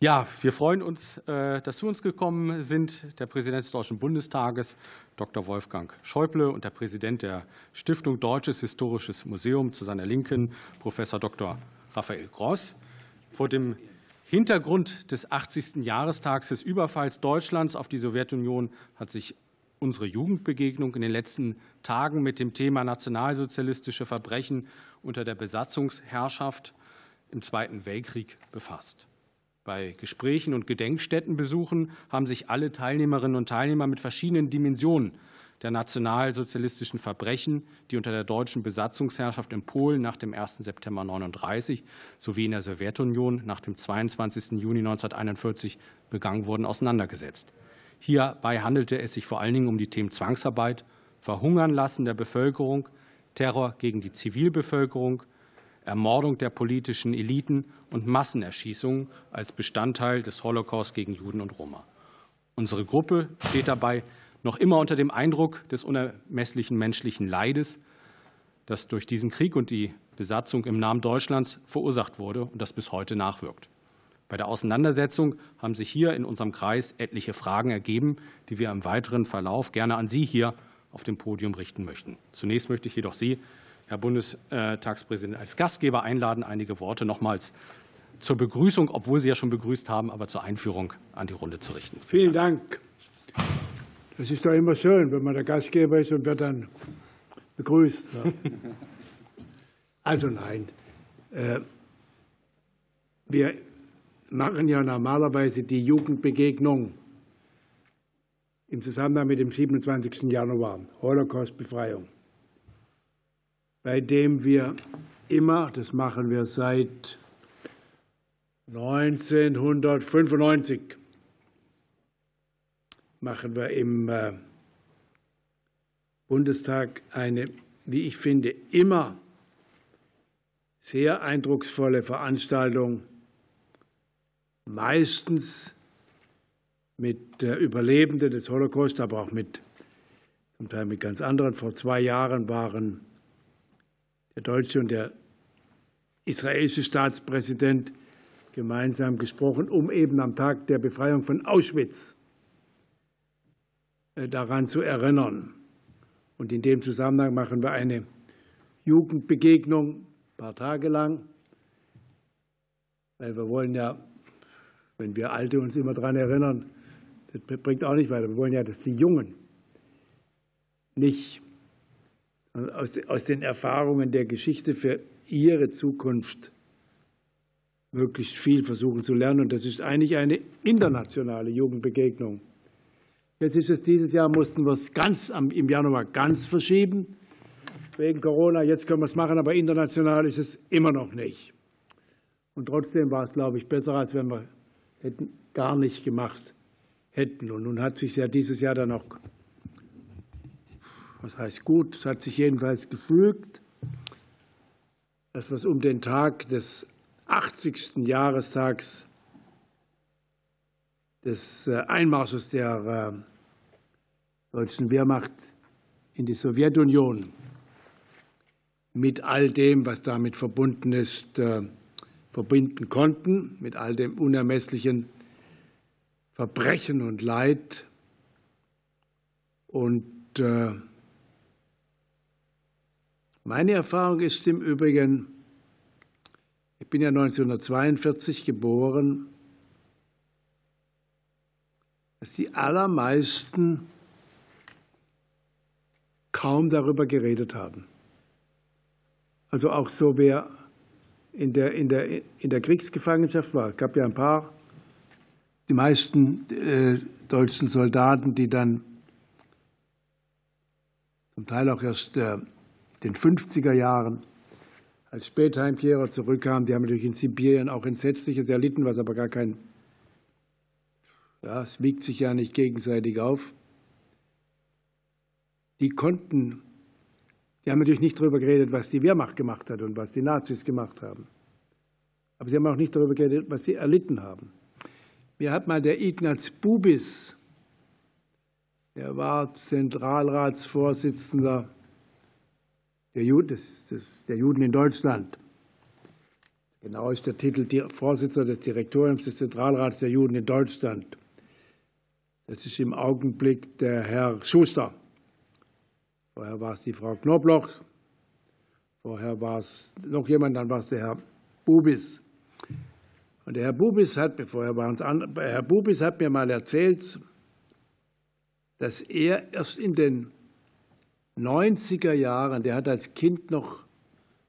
Ja, wir freuen uns, äh, dass zu uns gekommen sind der Präsident des Deutschen Bundestages, Dr. Wolfgang Schäuble, und der Präsident der Stiftung Deutsches Historisches Museum zu seiner Linken, Professor Dr. Raphael Gross. Vor dem Hintergrund des 80. Jahrestags des Überfalls Deutschlands auf die Sowjetunion hat sich unsere Jugendbegegnung in den letzten Tagen mit dem Thema nationalsozialistische Verbrechen unter der Besatzungsherrschaft im Zweiten Weltkrieg befasst. Bei Gesprächen und Gedenkstättenbesuchen haben sich alle Teilnehmerinnen und Teilnehmer mit verschiedenen Dimensionen der nationalsozialistischen Verbrechen, die unter der deutschen Besatzungsherrschaft in Polen nach dem 1. September 1939 sowie in der Sowjetunion nach dem 22. Juni 1941 begangen wurden, auseinandergesetzt. Hierbei handelte es sich vor allen Dingen um die Themen Zwangsarbeit, Verhungern lassen der Bevölkerung, Terror gegen die Zivilbevölkerung, Ermordung der politischen Eliten und Massenerschießungen als Bestandteil des Holocaust gegen Juden und Roma. Unsere Gruppe steht dabei noch immer unter dem Eindruck des unermesslichen menschlichen Leides, das durch diesen Krieg und die Besatzung im Namen Deutschlands verursacht wurde und das bis heute nachwirkt. Bei der Auseinandersetzung haben sich hier in unserem Kreis etliche Fragen ergeben, die wir im weiteren Verlauf gerne an Sie hier auf dem Podium richten möchten. Zunächst möchte ich jedoch Sie Herr Bundestagspräsident, als Gastgeber einladen, einige Worte nochmals zur Begrüßung, obwohl Sie ja schon begrüßt haben, aber zur Einführung an die Runde zu richten. Vielen Dank. Das ist doch immer schön, wenn man der Gastgeber ist und wird dann begrüßt. Also nein, äh, wir machen ja normalerweise die Jugendbegegnung im Zusammenhang mit dem 27. Januar, Holocaust-Befreiung bei dem wir immer, das machen wir seit 1995, machen wir im äh, Bundestag eine, wie ich finde, immer sehr eindrucksvolle Veranstaltung, meistens mit Überlebenden des Holocaust, aber auch mit zum Teil mit ganz anderen. Vor zwei Jahren waren der deutsche und der israelische Staatspräsident gemeinsam gesprochen, um eben am Tag der Befreiung von Auschwitz äh, daran zu erinnern. Und in dem Zusammenhang machen wir eine Jugendbegegnung ein paar Tage lang, weil wir wollen ja, wenn wir Alte uns immer daran erinnern, das bringt auch nicht weiter. Wir wollen ja, dass die Jungen nicht aus den Erfahrungen der Geschichte für ihre Zukunft möglichst viel versuchen zu lernen. Und das ist eigentlich eine internationale Jugendbegegnung. Jetzt ist es dieses Jahr, mussten wir es ganz im Januar ganz verschieben, wegen Corona. Jetzt können wir es machen, aber international ist es immer noch nicht. Und trotzdem war es, glaube ich, besser, als wenn wir hätten gar nicht gemacht hätten. Und nun hat sich ja dieses Jahr dann auch was heißt gut, es hat sich jedenfalls gefügt, dass wir um den Tag des 80. Jahrestags des äh, Einmarsches der äh, deutschen Wehrmacht in die Sowjetunion mit all dem, was damit verbunden ist, äh, verbinden konnten, mit all dem unermesslichen Verbrechen und Leid. Und meine Erfahrung ist im Übrigen, ich bin ja 1942 geboren, dass die allermeisten kaum darüber geredet haben. Also auch so, wer in der, in der, in der Kriegsgefangenschaft war. Es gab ja ein paar, die meisten äh, deutschen Soldaten, die dann zum Teil auch erst äh, den 50er Jahren als Spätheimkehrer zurückkamen. Die haben natürlich in Sibirien auch Entsetzliches erlitten, was aber gar kein, ja, es wiegt sich ja nicht gegenseitig auf. Die konnten, die haben natürlich nicht darüber geredet, was die Wehrmacht gemacht hat und was die Nazis gemacht haben. Aber sie haben auch nicht darüber geredet, was sie erlitten haben. Mir hat mal der Ignaz Bubis, er war Zentralratsvorsitzender der, Juden, der Juden in Deutschland Genau ist der Titel Vorsitzender des Direktoriums des Zentralrats der Juden in Deutschland. Das ist im Augenblick der Herr Schuster. Vorher war es die Frau Knobloch. Vorher war es noch jemand, dann war es der Herr Bubis. Und der Herr Bubis hat, bevor er war uns an, Herr Bubis hat mir mal erzählt, dass er erst in den 90er Jahren, der hat als Kind noch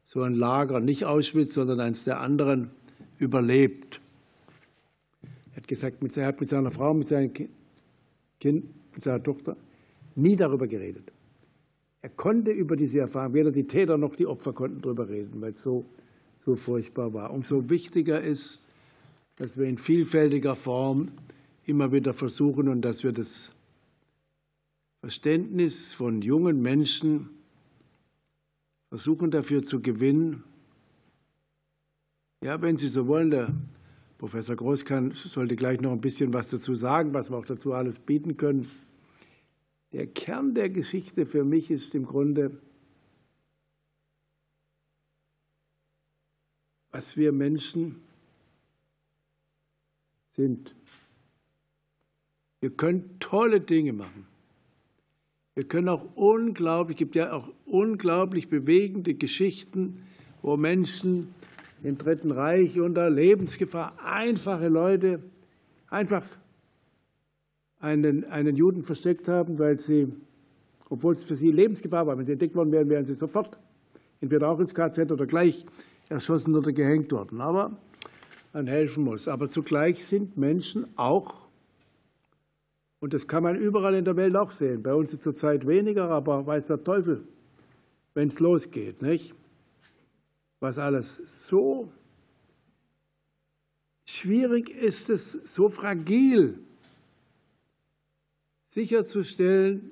so ein Lager, nicht Auschwitz, sondern eines der anderen, überlebt. Er hat gesagt, er hat mit seiner Frau, mit seinem Kind, mit seiner Tochter nie darüber geredet. Er konnte über diese Erfahrung, weder die Täter noch die Opfer konnten darüber reden, weil es so, so furchtbar war. Umso wichtiger ist, dass wir in vielfältiger Form immer wieder versuchen und dass wir das Verständnis von jungen Menschen versuchen dafür zu gewinnen. Ja, wenn Sie so wollen, der Professor Groß kann, sollte gleich noch ein bisschen was dazu sagen, was wir auch dazu alles bieten können. Der Kern der Geschichte für mich ist im Grunde, was wir Menschen sind. Wir können tolle Dinge machen. Wir können auch unglaublich, es gibt ja auch unglaublich bewegende Geschichten, wo Menschen im Dritten Reich unter Lebensgefahr, einfache Leute, einfach einen, einen Juden versteckt haben, weil sie, obwohl es für sie Lebensgefahr war, wenn sie entdeckt worden wären, wären sie sofort entweder auch ins KZ oder gleich erschossen oder gehängt worden. Aber man helfen muss. Aber zugleich sind Menschen auch, und das kann man überall in der Welt auch sehen, bei uns ist zurzeit weniger, aber weiß der Teufel, wenn es losgeht, nicht? Was alles so schwierig ist es, so fragil sicherzustellen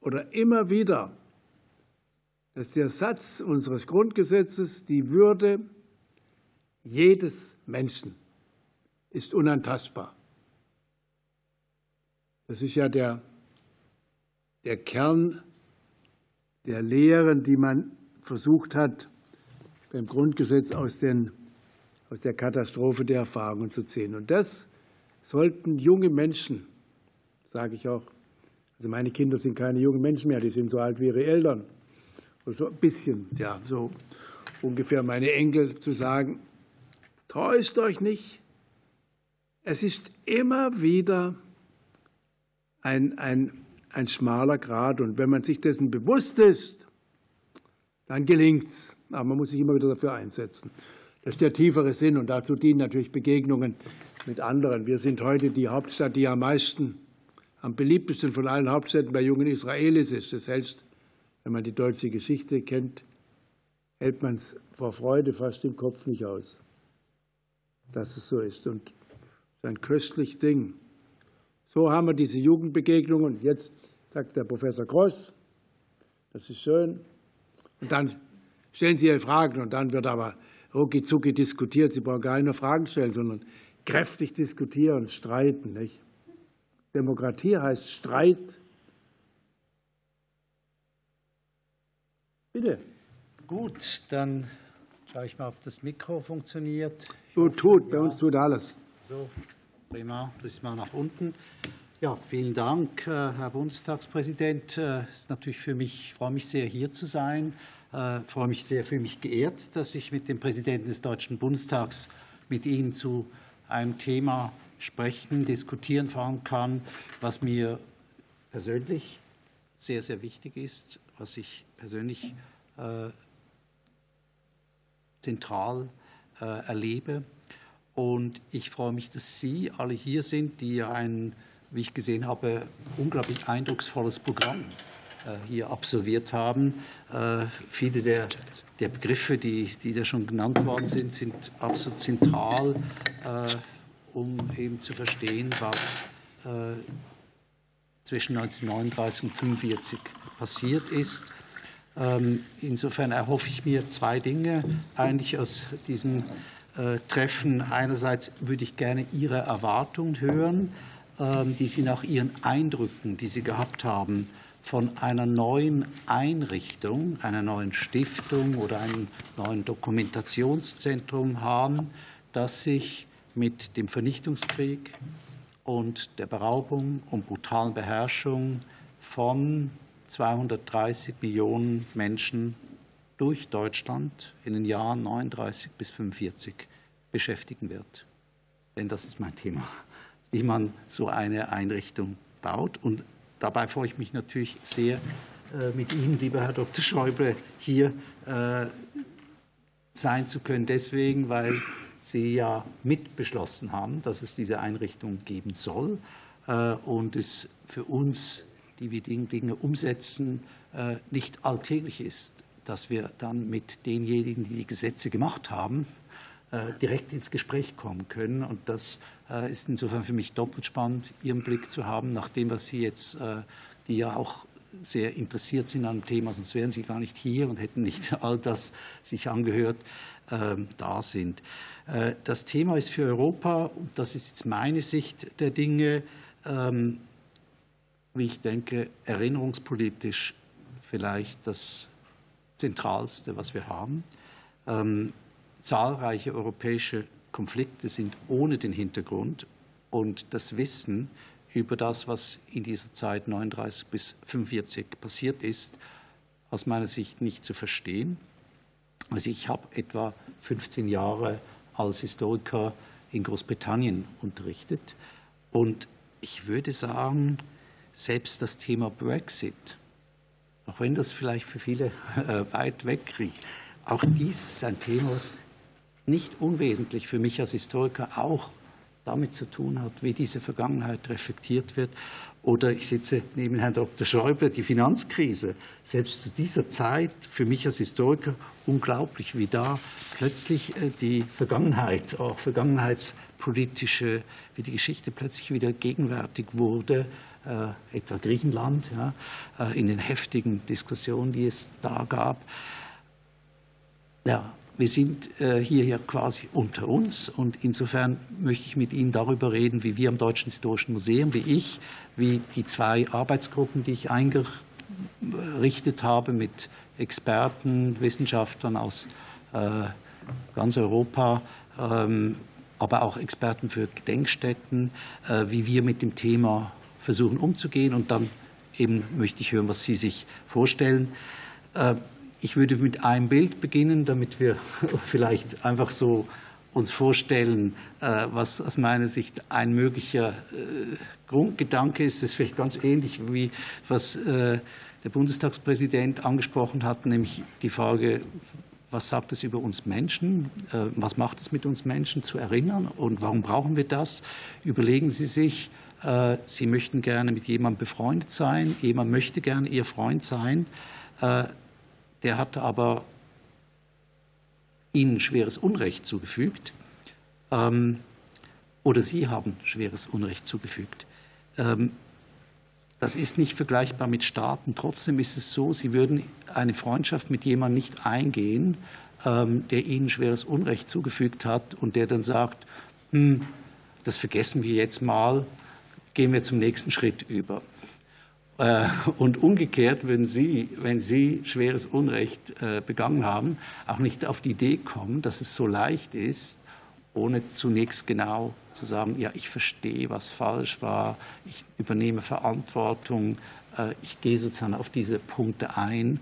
oder immer wieder, dass der Satz unseres Grundgesetzes, die Würde jedes Menschen ist unantastbar. Das ist ja der, der Kern der Lehren, die man versucht hat, beim Grundgesetz aus, den, aus der Katastrophe der Erfahrungen zu ziehen. Und das sollten junge Menschen sage ich auch. Also meine Kinder sind keine jungen Menschen mehr, die sind so alt wie ihre Eltern. Oder so ein bisschen, ja, so ungefähr meine Enkel zu sagen, täuscht euch nicht. Es ist immer wieder ein, ein, ein schmaler Grad. Und wenn man sich dessen bewusst ist, dann gelingt es. Aber man muss sich immer wieder dafür einsetzen. Das ist der tiefere Sinn und dazu dienen natürlich Begegnungen mit anderen. Wir sind heute die Hauptstadt, die am meisten am beliebtesten von allen Hauptstädten bei jungen Israelis ist. Das hältst, wenn man die deutsche Geschichte kennt, hält man es vor Freude fast im Kopf nicht aus, dass es so ist. Und es ist ein köstlich Ding. So haben wir diese Jugendbegegnung. Und jetzt sagt der Professor Gross, das ist schön. Und dann stellen Sie Ihre Fragen und dann wird aber rucki diskutiert. Sie brauchen gar nicht nur Fragen stellen, sondern kräftig diskutieren, streiten. Nicht? Demokratie heißt Streit. Bitte. Gut, dann schaue ich mal, ob das Mikro funktioniert. So tut, bei uns tut alles. So, prima, drück mal nach unten. Ja, vielen Dank, äh, Herr Bundestagspräsident. Äh, es ist natürlich für mich, ich freue mich sehr, hier zu sein. Ich äh, freue mich sehr, für mich geehrt, dass ich mit dem Präsidenten des Deutschen Bundestags mit Ihnen zu einem Thema sprechen, diskutieren fahren kann, was mir persönlich sehr, sehr wichtig ist, was ich persönlich äh, zentral äh, erlebe. Und ich freue mich, dass Sie alle hier sind, die ein, wie ich gesehen habe, unglaublich eindrucksvolles Programm äh, hier absolviert haben. Äh, viele der, der Begriffe, die, die da schon genannt worden sind, sind absolut zentral äh, um eben zu verstehen, was zwischen 1939 und 1945 passiert ist. Ähm, insofern erhoffe ich mir zwei Dinge eigentlich aus diesem Treffen. Einerseits würde ich gerne Ihre Erwartungen hören, ähm, die Sie nach Ihren Eindrücken, die Sie gehabt haben von einer neuen Einrichtung, einer neuen Stiftung oder einem neuen Dokumentationszentrum haben, das sich mit dem Vernichtungskrieg und der Beraubung und brutalen Beherrschung von 230 Millionen Menschen durch Deutschland in den Jahren 39 bis 45 beschäftigen wird. Denn das ist mein Thema, wie man so eine Einrichtung baut. Und dabei freue ich mich natürlich sehr, äh, mit Ihnen, lieber Herr Dr. Schäuble, hier äh, sein zu können. Deswegen, weil Sie ja mitbeschlossen haben, dass es diese Einrichtung geben soll äh, und es für uns, die wir Dinge umsetzen, nicht alltäglich ist, dass wir dann mit denjenigen, die die Gesetze gemacht haben, direkt ins Gespräch kommen können. Und das ist insofern für mich doppelt spannend, Ihren Blick zu haben, nach dem, was Sie jetzt die ja auch sehr interessiert sind an dem Thema, sonst wären sie gar nicht hier und hätten nicht all das sich angehört, äh, da sind. Äh, das Thema ist für Europa, und das ist jetzt meine Sicht der Dinge, ähm, wie ich denke, erinnerungspolitisch vielleicht das Zentralste, was wir haben. Ähm, zahlreiche europäische Konflikte sind ohne den Hintergrund und das Wissen über das, was in dieser Zeit 39 bis 45 passiert ist, aus meiner Sicht nicht zu verstehen. Also ich habe etwa 15 Jahre als Historiker in Großbritannien unterrichtet und ich würde sagen, selbst das Thema Brexit, auch wenn das vielleicht für viele äh, weit weg kriegt, auch dies ist ein Thema, was nicht unwesentlich für mich als Historiker auch damit zu tun hat, wie diese Vergangenheit reflektiert wird. Oder ich sitze neben Herrn Dr. Schäuble, die Finanzkrise. Selbst zu dieser Zeit, für mich als Historiker, unglaublich, wie da plötzlich äh, die Vergangenheit, auch vergangenheitspolitische, wie die Geschichte plötzlich wieder gegenwärtig wurde, äh, etwa Griechenland, ja, äh, in den heftigen Diskussionen, die es da gab. Ja, wir sind äh, hier ja quasi unter uns und insofern möchte ich mit Ihnen darüber reden, wie wir am Deutschen Historischen Museum, wie ich, wie die zwei Arbeitsgruppen, die ich eingerichtet habe mit Experten, Wissenschaftlern aus äh, ganz Europa, ähm, aber auch Experten für Gedenkstätten, wie wir mit dem Thema versuchen umzugehen. Und dann eben möchte ich hören, was Sie sich vorstellen. Ich würde mit einem Bild beginnen, damit wir vielleicht einfach so uns vorstellen, äh, was aus meiner Sicht ein möglicher äh, Grundgedanke ist. Das ist vielleicht ganz ähnlich wie was äh, der Bundestagspräsident angesprochen hat, nämlich die Frage, was sagt es über uns Menschen? Was macht es mit uns Menschen zu erinnern? Und warum brauchen wir das? Überlegen Sie sich, Sie möchten gerne mit jemandem befreundet sein, jemand möchte gerne Ihr Freund sein der hat aber ihnen schweres Unrecht zugefügt ähm, oder sie haben schweres Unrecht zugefügt. Ähm, das ist nicht vergleichbar mit Staaten. Trotzdem ist es so, sie würden eine Freundschaft mit jemandem nicht eingehen, ähm, der ihnen schweres Unrecht zugefügt hat und der dann sagt, hm, das vergessen wir jetzt mal, gehen wir zum nächsten Schritt über. Äh, und umgekehrt würden Sie, wenn Sie schweres Unrecht äh, begangen haben, auch nicht auf die Idee kommen, dass es so leicht ist, ohne zunächst genau zu sagen, ja, ich verstehe, was falsch war, ich übernehme Verantwortung, äh, ich gehe sozusagen auf diese Punkte ein.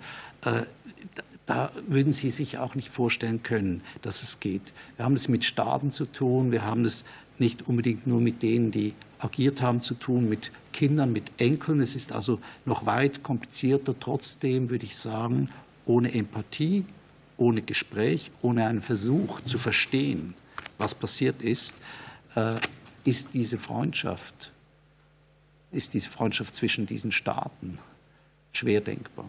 Da würden Sie sich auch nicht vorstellen können, dass es geht. Wir haben es mit Staaten zu tun, wir haben es nicht unbedingt nur mit denen, die agiert haben, zu tun, mit Kindern, mit Enkeln. Es ist also noch weit komplizierter. Trotzdem würde ich sagen, ohne Empathie, ohne Gespräch, ohne einen Versuch zu verstehen, was passiert ist, äh, ist diese Freundschaft, ist diese Freundschaft zwischen diesen Staaten schwer denkbar.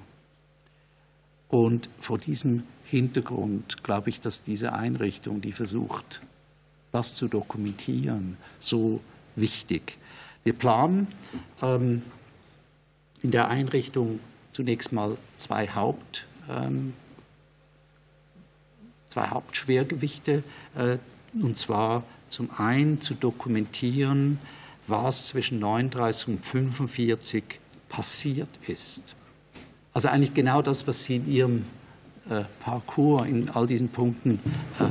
Und vor diesem Hintergrund glaube ich, dass diese Einrichtung, die versucht, das zu dokumentieren, so wichtig. Wir planen ähm, in der Einrichtung zunächst mal zwei, Haupt, ähm, zwei Hauptschwergewichte, äh, und zwar zum einen zu dokumentieren, was zwischen 39 und 45 passiert ist. Also eigentlich genau das, was Sie in Ihrem äh, Parcours in all diesen Punkten äh,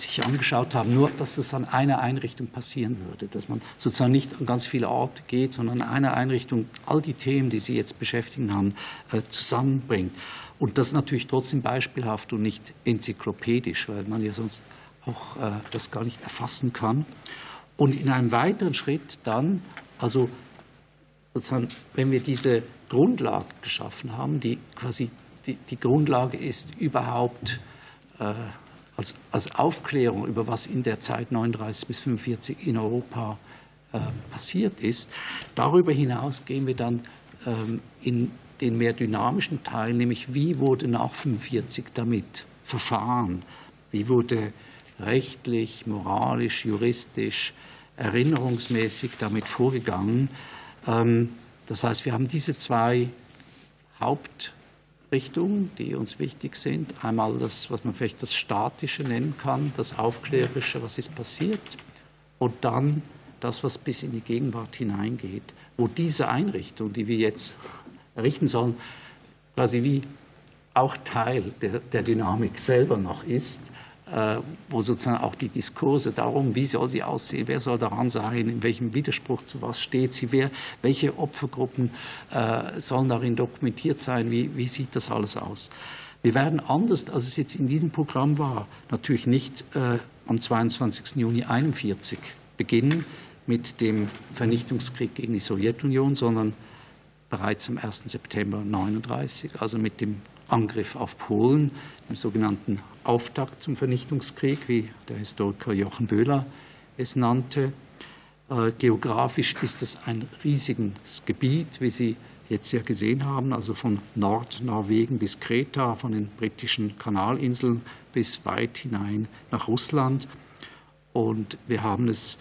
sich angeschaut haben, nur dass es an einer Einrichtung passieren würde, dass man sozusagen nicht an ganz viele Orte geht, sondern an einer Einrichtung all die Themen, die Sie jetzt beschäftigen haben, äh, zusammenbringt. Und das natürlich trotzdem beispielhaft und nicht enzyklopädisch, weil man ja sonst auch äh, das gar nicht erfassen kann. Und in einem weiteren Schritt dann, also sozusagen, wenn wir diese Grundlage geschaffen haben, die quasi die, die Grundlage ist überhaupt äh, als, als Aufklärung über was in der Zeit 39 bis 45 in Europa äh, passiert ist. Darüber hinaus gehen wir dann ähm, in den mehr dynamischen Teil, nämlich wie wurde nach 45 damit verfahren, wie wurde rechtlich, moralisch, juristisch, erinnerungsmäßig damit vorgegangen. Ähm, das heißt, wir haben diese zwei Haupt Richtungen, die uns wichtig sind. Einmal das, was man vielleicht das Statische nennen kann, das Aufklärerische, was ist passiert, und dann das, was bis in die Gegenwart hineingeht, wo diese Einrichtung, die wir jetzt errichten sollen, quasi wie auch Teil der, der Dynamik selber noch ist wo sozusagen auch die Diskurse darum, wie soll sie aussehen, wer soll daran sein, in welchem Widerspruch zu was steht sie, wer, welche Opfergruppen äh, sollen darin dokumentiert sein, wie, wie sieht das alles aus. Wir werden anders, als es jetzt in diesem Programm war, natürlich nicht äh, am 22. Juni 1941 beginnen mit dem Vernichtungskrieg gegen die Sowjetunion, sondern bereits am 1. September 1939, also mit dem Angriff auf Polen, dem sogenannten Auftakt zum Vernichtungskrieg, wie der Historiker Jochen Böhler es nannte. Äh, geografisch ist es ein riesiges Gebiet, wie Sie jetzt ja gesehen haben, also von Nordnorwegen bis Kreta, von den britischen Kanalinseln bis weit hinein nach Russland. Und wir haben es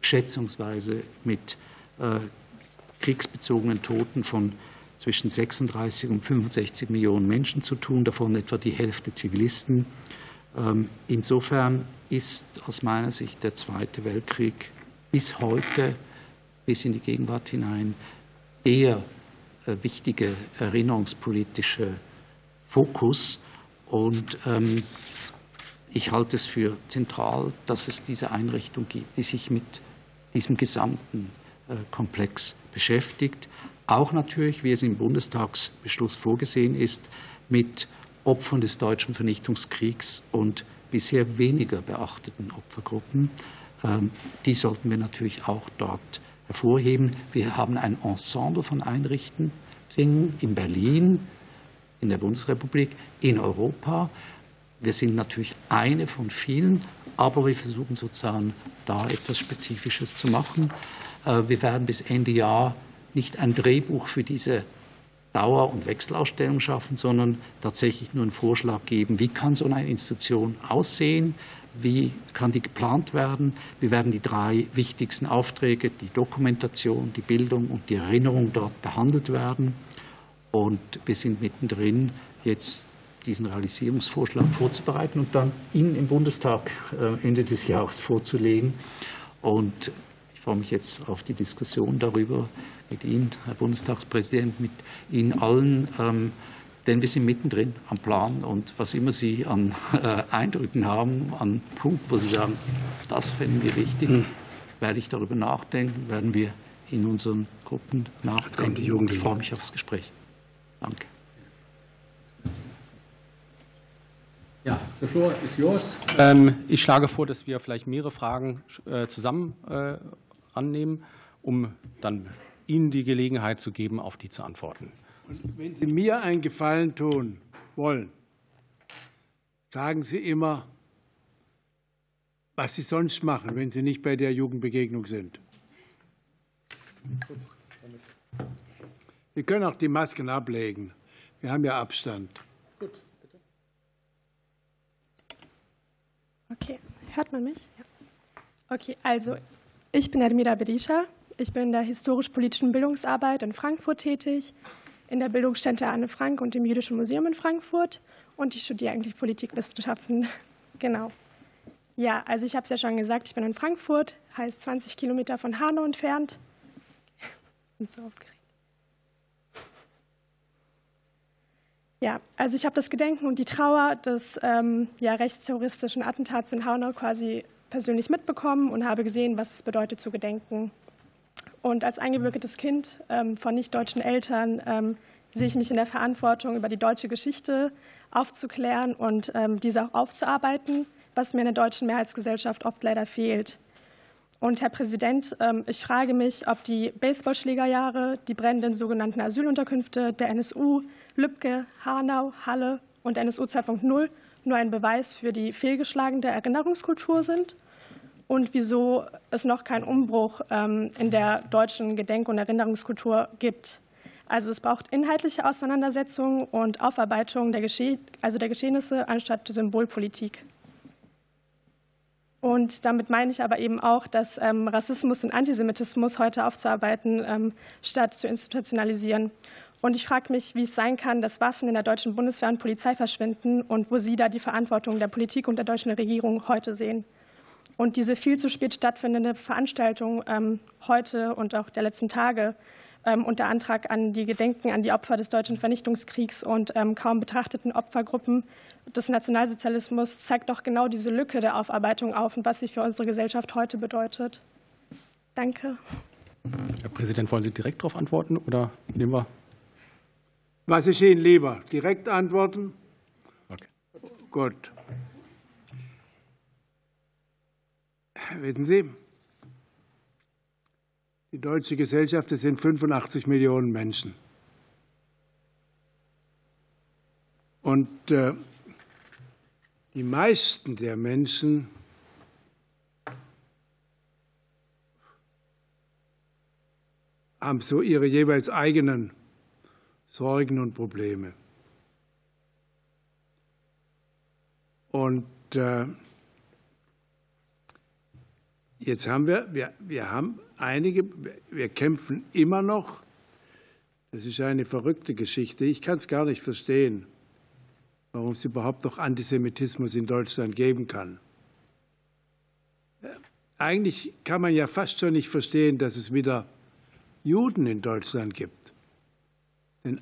schätzungsweise mit äh, kriegsbezogenen Toten von zwischen 36 und 65 Millionen Menschen zu tun, davon etwa die Hälfte Zivilisten. Ähm, insofern ist aus meiner Sicht der Zweite Weltkrieg bis heute, bis in die Gegenwart hinein, der äh, wichtige erinnerungspolitische Fokus. Und ähm, ich halte es für zentral, dass es diese Einrichtung gibt, die sich mit diesem gesamten Komplex beschäftigt auch natürlich, wie es im Bundestagsbeschluss vorgesehen ist, mit Opfern des deutschen Vernichtungskriegs und bisher weniger beachteten Opfergruppen. Ähm, die sollten wir natürlich auch dort hervorheben. Wir haben ein Ensemble von Einrichtungen in Berlin, in der Bundesrepublik, in Europa. Wir sind natürlich eine von vielen, aber wir versuchen sozusagen da etwas Spezifisches zu machen. Äh, wir werden bis Ende Jahr nicht ein Drehbuch für diese Dauer- und Wechselausstellung schaffen, sondern tatsächlich nur einen Vorschlag geben, wie kann so eine Institution aussehen, wie kann die geplant werden. Wir werden die drei wichtigsten Aufträge, die Dokumentation, die Bildung und die Erinnerung dort behandelt werden. Und wir sind mittendrin, jetzt diesen Realisierungsvorschlag vorzubereiten und dann Ihnen im Bundestag äh, Ende des Jahres vorzulegen. Und freue mich jetzt auf die Diskussion darüber, mit Ihnen, Herr Bundestagspräsident, mit Ihnen allen, ähm, denn wir sind mittendrin am Plan und was immer Sie an äh, Eindrücken haben, an Punkten, wo Sie sagen, das fänden wir wichtig, hm. werde ich darüber nachdenken, werden wir in unseren Gruppen nachdenken. Ich freue mich aufs Gespräch. Danke. Ja, the floor is yours. Ähm, ich schlage vor, dass wir vielleicht mehrere Fragen äh, zusammen äh, annehmen, um dann Ihnen die Gelegenheit zu geben, auf die zu antworten. Und wenn Sie mir einen Gefallen tun wollen, sagen Sie immer, was Sie sonst machen, wenn Sie nicht bei der Jugendbegegnung sind. Wir können auch die Masken ablegen. Wir haben ja Abstand. Gut, bitte. Okay, hört man mich? Ja. Okay, also ich bin Admira Berisha. Ich bin in der historisch-politischen Bildungsarbeit in Frankfurt tätig, in der Bildungsstätte Anne Frank und im Jüdischen Museum in Frankfurt. Und ich studiere eigentlich Politikwissenschaften. Genau. Ja, also ich habe es ja schon gesagt, ich bin in Frankfurt, heißt 20 Kilometer von Hanau entfernt. bin so aufgeregt. Ja, also ich habe das Gedenken und die Trauer des ähm, ja, rechtsterroristischen Attentats in Hanau quasi persönlich mitbekommen und habe gesehen, was es bedeutet zu gedenken. Und als eingewirktes Kind ähm, von nicht-deutschen Eltern ähm, sehe ich mich in der Verantwortung, über die deutsche Geschichte aufzuklären und ähm, diese auch aufzuarbeiten, was mir in der deutschen Mehrheitsgesellschaft oft leider fehlt. Und Herr Präsident, ich frage mich, ob die Baseballschlägerjahre, die brennenden sogenannten Asylunterkünfte der NSU, Lübcke, Hanau, Halle und NSU 2.0 nur ein Beweis für die fehlgeschlagene Erinnerungskultur sind und wieso es noch keinen Umbruch ähm, in der deutschen Gedenk- und Erinnerungskultur gibt. Also es braucht inhaltliche Auseinandersetzungen und Aufarbeitung der, Gesche also der Geschehnisse anstatt Symbolpolitik. Und damit meine ich aber eben auch, dass ähm, Rassismus und Antisemitismus heute aufzuarbeiten, ähm, statt zu institutionalisieren. Und ich frage mich, wie es sein kann, dass Waffen in der deutschen Bundeswehr und Polizei verschwinden und wo Sie da die Verantwortung der Politik und der deutschen Regierung heute sehen. Und diese viel zu spät stattfindende Veranstaltung ähm, heute und auch der letzten Tage ähm, und der Antrag an die Gedenken an die Opfer des deutschen Vernichtungskriegs und ähm, kaum betrachteten Opfergruppen des Nationalsozialismus zeigt doch genau diese Lücke der Aufarbeitung auf und was sie für unsere Gesellschaft heute bedeutet. Danke. Herr Präsident, wollen Sie direkt darauf antworten oder nehmen wir? Was ist Ihnen lieber? Direkt antworten? Okay. Gut. Wissen Sie, die deutsche Gesellschaft, das sind 85 Millionen Menschen. Und äh, die meisten der Menschen haben so ihre jeweils eigenen Sorgen und Probleme. Und äh, Jetzt haben wir, wir, wir haben einige, wir kämpfen immer noch. Das ist eine verrückte Geschichte. Ich kann es gar nicht verstehen, warum es überhaupt noch Antisemitismus in Deutschland geben kann. Eigentlich kann man ja fast schon nicht verstehen, dass es wieder Juden in Deutschland gibt. Denn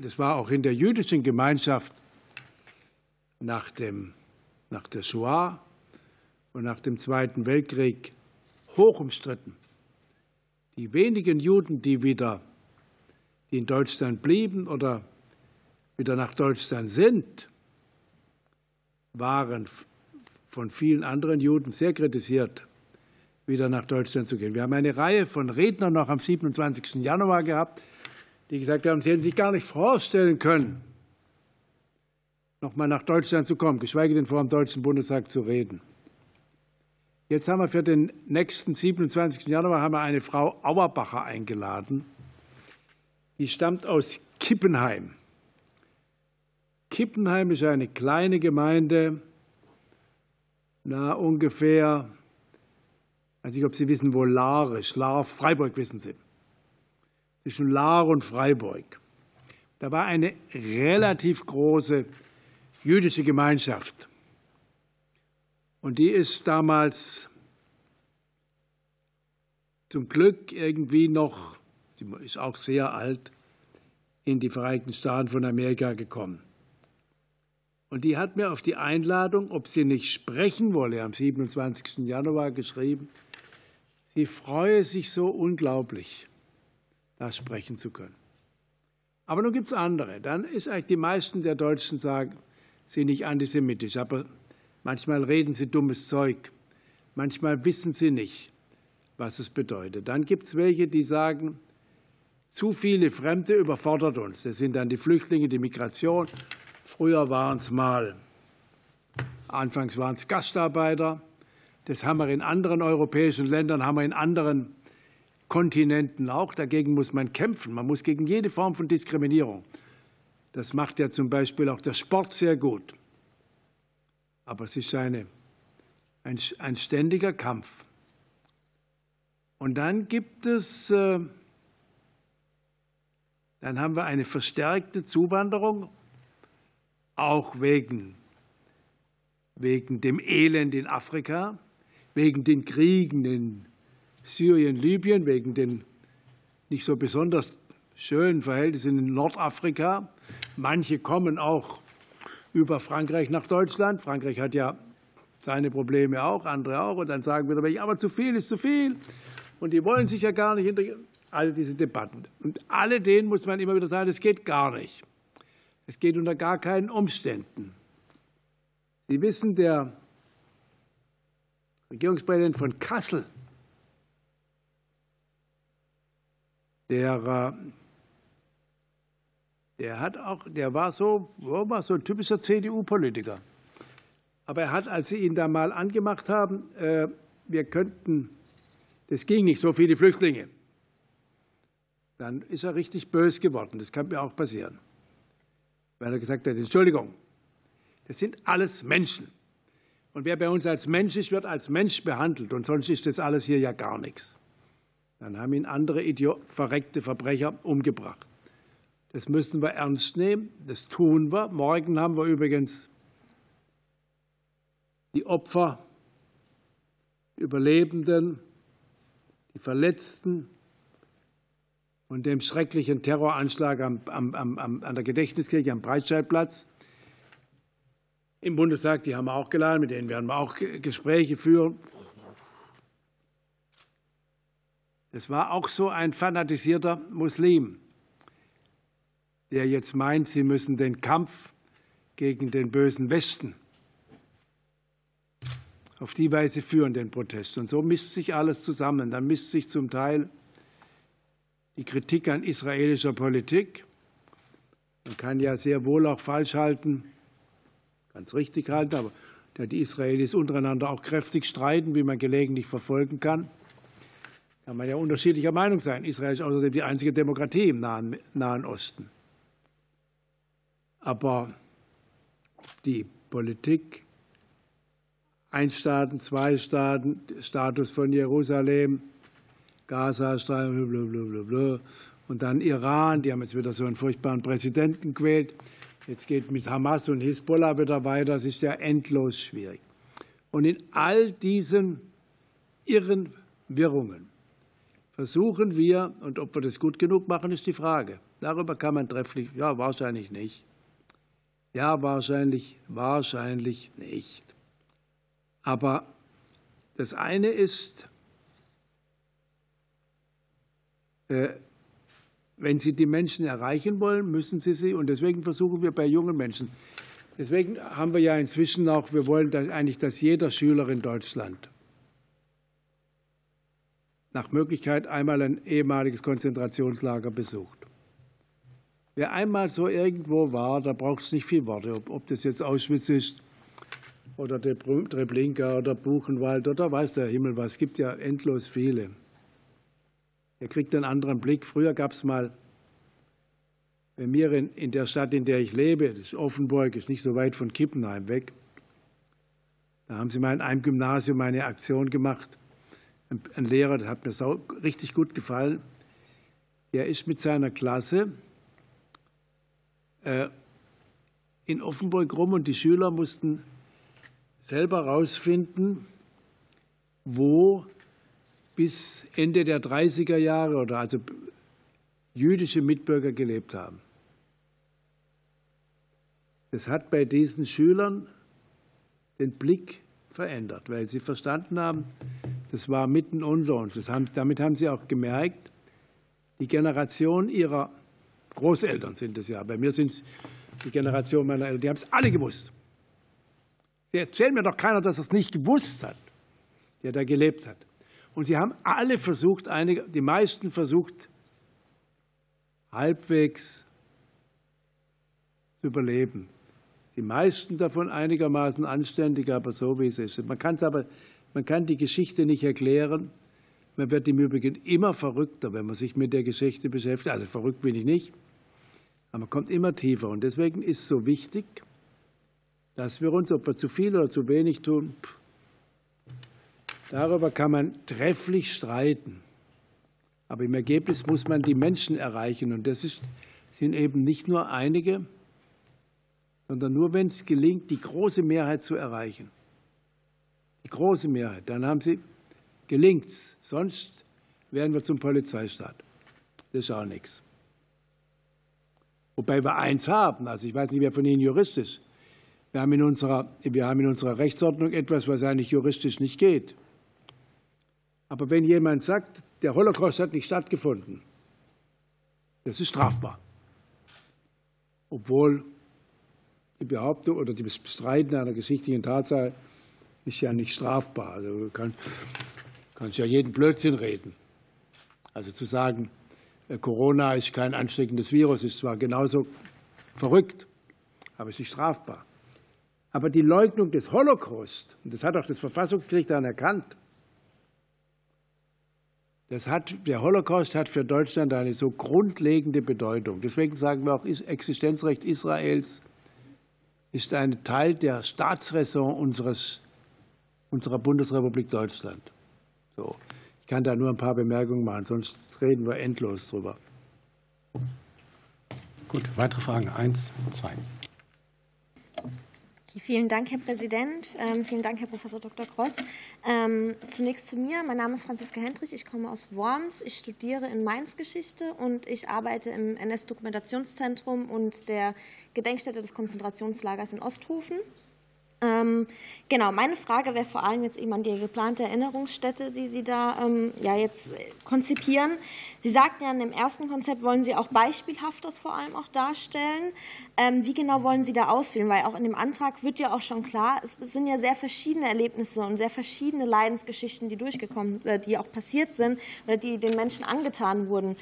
das war auch in der jüdischen Gemeinschaft nach, dem, nach der Shoah und nach dem Zweiten Weltkrieg hoch umstritten. Die wenigen Juden, die wieder in Deutschland blieben oder wieder nach Deutschland sind, waren von vielen anderen Juden sehr kritisiert, wieder nach Deutschland zu gehen. Wir haben eine Reihe von Rednern noch am 27. Januar gehabt, die gesagt haben, sie hätten sich gar nicht vorstellen können, noch mal nach Deutschland zu kommen, geschweige denn vor dem Deutschen Bundestag zu reden. Jetzt haben wir für den nächsten 27. Januar haben wir eine Frau Auerbacher eingeladen. Die stammt aus Kippenheim. Kippenheim ist eine kleine Gemeinde, na ungefähr, ich weiß nicht, ob Sie wissen, wo Lahr ist. Lahr, Freiburg wissen Sie. Zwischen Lahr und Freiburg. Da war eine relativ große jüdische Gemeinschaft. Und die ist damals zum Glück irgendwie noch, sie ist auch sehr alt, in die Vereinigten Staaten von Amerika gekommen. Und die hat mir auf die Einladung, ob sie nicht sprechen wolle, am 27. Januar geschrieben, sie freue sich so unglaublich, da sprechen zu können. Aber nun gibt es andere. Dann ist eigentlich die meisten der Deutschen sagen, sie nicht antisemitisch, aber Manchmal reden sie dummes Zeug. Manchmal wissen sie nicht, was es bedeutet. Dann gibt es welche, die sagen, zu viele Fremde überfordert uns. Das sind dann die Flüchtlinge, die Migration. Früher waren es mal, anfangs waren es Gastarbeiter. Das haben wir in anderen europäischen Ländern, haben wir in anderen Kontinenten auch. Dagegen muss man kämpfen. Man muss gegen jede Form von Diskriminierung. Das macht ja zum Beispiel auch der Sport sehr gut. Aber es ist eine, ein, ein ständiger Kampf. Und dann gibt es, äh, dann haben wir eine verstärkte Zuwanderung, auch wegen, wegen dem Elend in Afrika, wegen den Kriegen in Syrien, Libyen, wegen den nicht so besonders schönen Verhältnissen in Nordafrika, manche kommen auch über Frankreich nach Deutschland. Frankreich hat ja seine Probleme auch, andere auch. Und dann sagen wir, aber zu viel ist zu viel. Und die wollen sich ja gar nicht hinter all diese Debatten. Und alle denen muss man immer wieder sagen, es geht gar nicht. Es geht unter gar keinen Umständen. Sie wissen, der Regierungspräsident von Kassel, der, der hat auch, der war so, war so ein typischer CDU-Politiker. Aber er hat, als sie ihn da mal angemacht haben, äh, wir könnten, das ging nicht, so viele Flüchtlinge, dann ist er richtig bös geworden. Das kann mir auch passieren. Weil er gesagt hat, Entschuldigung, das sind alles Menschen. Und wer bei uns als Mensch ist, wird als Mensch behandelt. Und sonst ist das alles hier ja gar nichts. Dann haben ihn andere Idiot verreckte Verbrecher umgebracht. Das müssen wir ernst nehmen. Das tun wir. Morgen haben wir übrigens die Opfer, die Überlebenden, die Verletzten und dem schrecklichen Terroranschlag am, am, am, an der Gedächtniskirche am Breitscheidplatz im Bundestag. Die haben wir auch geladen, mit denen werden wir auch Gespräche führen. Das war auch so ein fanatisierter Muslim, der jetzt meint, sie müssen den Kampf gegen den bösen Westen auf die Weise führen, den Protest. Und so mischt sich alles zusammen. Dann mischt sich zum Teil die Kritik an israelischer Politik. Man kann ja sehr wohl auch falsch halten, ganz richtig halten, aber die Israelis untereinander auch kräftig streiten, wie man gelegentlich verfolgen kann. Kann man ja unterschiedlicher Meinung sein. Israel ist außerdem die einzige Demokratie im Nahen, Nahen Osten. Aber die Politik ein Staaten, zwei Staaten, Status von Jerusalem, Gaza, blablabla. und dann Iran, die haben jetzt wieder so einen furchtbaren Präsidenten gewählt. Jetzt geht mit Hamas und Hisbollah wieder weiter. Das ist ja endlos schwierig. Und in all diesen irren Wirrungen versuchen wir, und ob wir das gut genug machen, ist die Frage. Darüber kann man trefflich, ja, wahrscheinlich nicht. Ja, wahrscheinlich, wahrscheinlich nicht. Aber das eine ist, äh, wenn Sie die Menschen erreichen wollen, müssen Sie sie, und deswegen versuchen wir bei jungen Menschen, deswegen haben wir ja inzwischen auch, wir wollen eigentlich, dass jeder Schüler in Deutschland nach Möglichkeit einmal ein ehemaliges Konzentrationslager besucht. Wer einmal so irgendwo war, da braucht es nicht viel Worte, ob, ob das jetzt Auschwitz ist oder Treblinka oder Buchenwald oder weiß der Himmel was. Es gibt ja endlos viele. Er kriegt einen anderen Blick. Früher gab es mal bei mir in, in der Stadt, in der ich lebe, das ist Offenburg, ist nicht so weit von Kippenheim weg. Da haben sie mal in einem Gymnasium eine Aktion gemacht. Ein, Lehrer, der hat mir richtig gut gefallen. Der ist mit seiner Klasse in Offenburg rum und die Schüler mussten selber herausfinden, wo bis Ende der 30er Jahre oder also jüdische Mitbürger gelebt haben. Das hat bei diesen Schülern den Blick verändert, weil sie verstanden haben, das war mitten unter uns. Haben, damit haben sie auch gemerkt, die Generation ihrer Großeltern sind es ja. Bei mir sind es die Generation meiner Eltern, die haben es alle gewusst. Erzählt mir doch keiner, dass er es nicht gewusst hat, der da gelebt hat. Und sie haben alle versucht, einige, die meisten versucht, halbwegs zu überleben. Die meisten davon einigermaßen anständig, aber so wie es ist. Man, aber, man kann die Geschichte nicht erklären. Man wird im Übrigen immer verrückter, wenn man sich mit der Geschichte beschäftigt. Also verrückt bin ich nicht, aber man kommt immer tiefer. Und deswegen ist es so wichtig, dass wir uns, ob wir zu viel oder zu wenig tun, darüber kann man trefflich streiten. Aber im Ergebnis muss man die Menschen erreichen. Und das ist, sind eben nicht nur einige, sondern nur, wenn es gelingt, die große Mehrheit zu erreichen. Die große Mehrheit. Dann haben sie, gelingt es. Sonst werden wir zum Polizeistaat. Das ist auch nichts. Wobei wir eins haben, also ich weiß nicht, wer von Ihnen jurist ist. Wir haben in unserer, wir haben in unserer Rechtsordnung etwas, was eigentlich juristisch nicht geht. Aber wenn jemand sagt, der Holocaust hat nicht stattgefunden, das ist strafbar. Obwohl die Behauptung oder das Bestreiten einer geschichtlichen Tatsache ist ja nicht strafbar. Also du kannst, ja jeden Blödsinn reden. Also zu sagen, äh, Corona ist kein ansteckendes Virus, ist zwar genauso verrückt, aber es ist strafbar. Aber die Leugnung des Holocaust, und das hat auch das Verfassungsgericht anerkannt, das hat, der Holocaust hat für Deutschland eine so grundlegende Bedeutung. Deswegen sagen wir auch, Existenzrecht Israels ist ein Teil der Staatsräson unserer Bundesrepublik Deutschland. So. Ich kann da nur ein paar Bemerkungen machen, sonst reden wir endlos drüber. Gut, weitere Fragen? Eins, zwei. Vielen Dank, Herr Präsident. Ähm, vielen Dank, Herr Professor Dr. Gross. Ähm, zunächst zu mir. Mein Name ist Franziska Hendrich. Ich komme aus Worms. Ich studiere in Mainz Geschichte und ich arbeite im NS-Dokumentationszentrum und der Gedenkstätte des Konzentrationslagers in Osthofen. Ähm, genau, meine Frage wäre vor allem jetzt eben an die geplante Erinnerungsstätte, die Sie da ähm, ja jetzt konzipieren. Sie sagten ja, in dem ersten Konzept wollen Sie auch beispielhaft das vor allem auch darstellen. Ähm, wie genau wollen Sie da auswählen? Weil auch in dem Antrag wird ja auch schon klar, es, es sind ja sehr verschiedene Erlebnisse und sehr verschiedene Leidensgeschichten, die durchgekommen, äh, die auch passiert sind oder die den Menschen angetan wurden.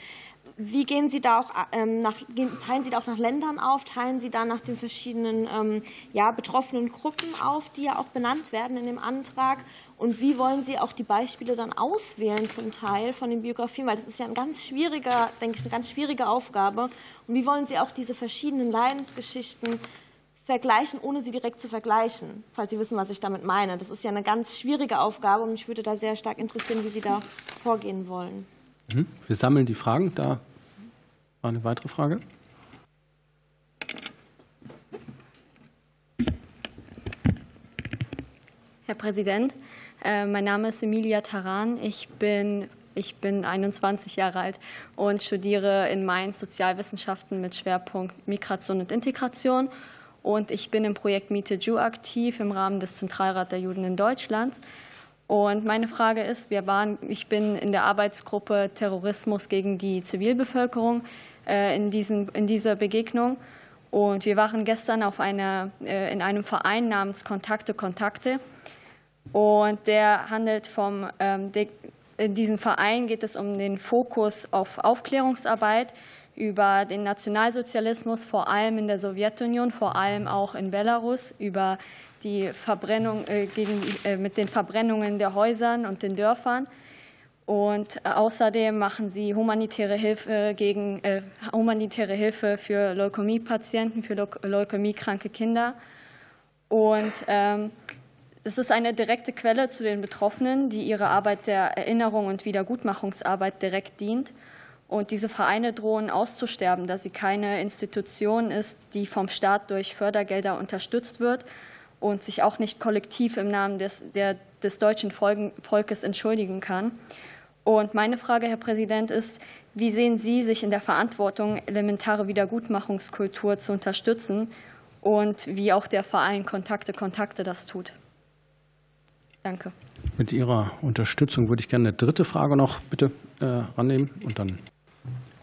Wie gehen Sie da auch ähm, nach, teilen Sie da auch nach Ländern auf? Teilen Sie da nach den verschiedenen ähm, ja, betroffenen Gruppen auf, die ja auch benannt werden in dem Antrag? Und wie wollen Sie auch die Beispiele dann auswählen zum Teil von den Biografien? Weil das ist ja ein ganz schwieriger, denke ich, eine ganz schwierige Aufgabe. Und wie wollen Sie auch diese verschiedenen Leidensgeschichten vergleichen, ohne sie direkt zu vergleichen, falls Sie wissen, was ich damit meine. Das ist ja eine ganz schwierige Aufgabe und mich würde da sehr stark interessieren, wie Sie da vorgehen wollen. Mhm. Wir sammeln die Fragen. Da war eine weitere Frage. Herr Präsident, äh, mein Name ist Emilia Taran. Ich bin, ich bin 21 Jahre alt und studiere in Mainz Sozialwissenschaften mit Schwerpunkt Migration und Integration. Und ich bin im Projekt Miete Jew aktiv im Rahmen des Zentralrats der Juden in Deutschland. Und meine Frage ist, wir waren, ich bin in der Arbeitsgruppe Terrorismus gegen die Zivilbevölkerung äh, in, diesen, in dieser Begegnung. Und wir waren gestern auf einer, äh, in einem Verein namens Kontakte Kontakte. Und der handelt vom, ähm, in diesem Verein geht es um den Fokus auf Aufklärungsarbeit über den Nationalsozialismus, vor allem in der Sowjetunion, vor allem auch in Belarus, über die Verbrennung, äh, gegen, mit den Verbrennungen der Häusern und den Dörfern und äh, außerdem machen sie humanitäre Hilfe, gegen, äh, humanitäre Hilfe für Leukämiepatienten, für leukämiekranke Kinder. Und ähm, es ist eine direkte Quelle zu den Betroffenen, die ihre Arbeit der Erinnerung und Wiedergutmachungsarbeit direkt dient. Und diese Vereine drohen auszusterben, da sie keine Institution ist, die vom Staat durch Fördergelder unterstützt wird und sich auch nicht kollektiv im Namen des, der, des deutschen Volkes entschuldigen kann. Und meine Frage, Herr Präsident, ist, wie sehen Sie sich in der Verantwortung, elementare Wiedergutmachungskultur zu unterstützen und wie auch der Verein Kontakte Kontakte das tut? Danke. Mit Ihrer Unterstützung würde ich gerne eine dritte Frage noch bitte äh, rannehmen und dann.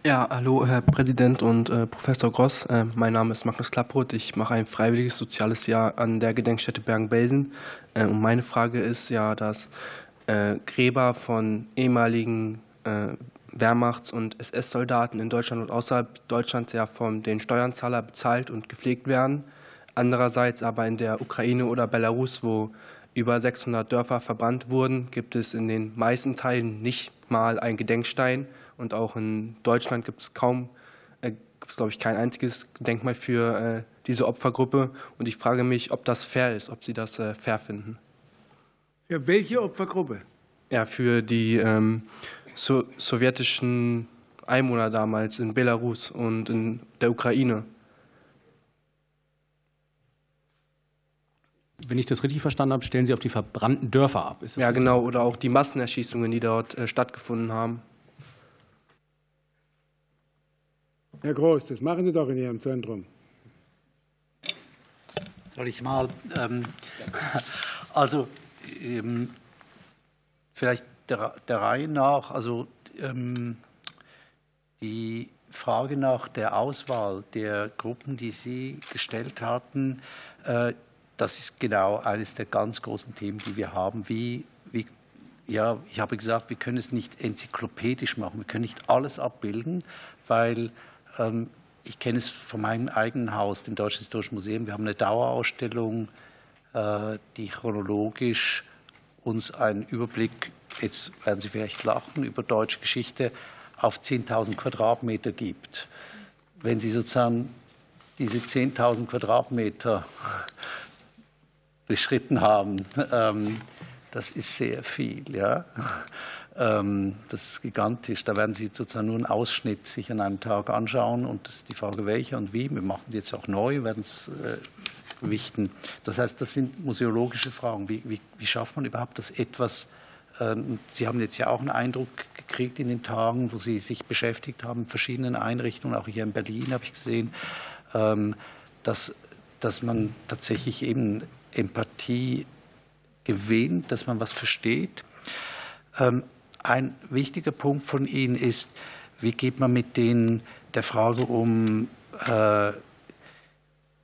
Ja, hallo Herr Präsident und äh, Professor Gross. Äh, mein Name ist Magnus Klapproth. Ich mache ein freiwilliges soziales Jahr an der Gedenkstätte Bergen-Belsen. Äh, und meine Frage ist ja, dass äh, Gräber von ehemaligen äh, Wehrmachts- und SS-Soldaten in Deutschland und außerhalb Deutschlands ja von den Steuerzahler bezahlt und gepflegt werden. Andererseits aber in der Ukraine oder Belarus, wo über 600 Dörfer verbrannt wurden, gibt es in den meisten Teilen nicht mal einen Gedenkstein. Und auch in Deutschland gibt es kaum, äh, gibt es glaube ich kein einziges Denkmal für äh, diese Opfergruppe. Und ich frage mich, ob das fair ist, ob Sie das äh, fair finden. Für welche Opfergruppe? Ja, für die ähm, so, sowjetischen Einwohner damals in Belarus und in der Ukraine. Wenn ich das richtig verstanden habe, stellen Sie auf die verbrannten Dörfer ab. ja, genau. Oder auch die Massenerschießungen, die dort äh, stattgefunden haben. Herr Groß, das machen Sie doch in Ihrem Zentrum. Soll ich mal, ähm, also ähm, vielleicht der, der, Reihe nach, also ähm, die Frage nach der Auswahl der Gruppen, die Sie gestellt hatten, äh, das ist genau eines der ganz großen Themen, die wir haben. Wie, wie, ja, ich habe gesagt, wir können es nicht enzyklopädisch machen, wir können nicht alles abbilden, weil ich kenne es von meinem eigenen Haus, dem Deutschen Historischen Museum. Wir haben eine Dauerausstellung, äh, die chronologisch uns einen Überblick, jetzt werden Sie vielleicht lachen, über deutsche Geschichte auf 10.000 Quadratmeter gibt. Wenn Sie sozusagen diese 10.000 Quadratmeter beschritten haben, ähm, das ist sehr viel. Ja? Ähm, das ist gigantisch. Da werden Sie sozusagen nur einen Ausschnitt sich an einem Tag anschauen und das ist die Frage, welcher und wie. Wir machen es jetzt auch neu, werden es äh, wichten. Das heißt, das sind museologische Fragen. Wie, wie, wie schafft man überhaupt, dass etwas ähm, Sie haben jetzt ja auch einen Eindruck gekriegt in den Tagen, wo Sie sich beschäftigt haben, verschiedenen Einrichtungen, auch hier in Berlin habe ich gesehen, ähm, dass, dass man tatsächlich eben Empathie gewinnt, dass man was versteht. Ein wichtiger Punkt von Ihnen ist, wie geht man mit denen der Frage um, äh,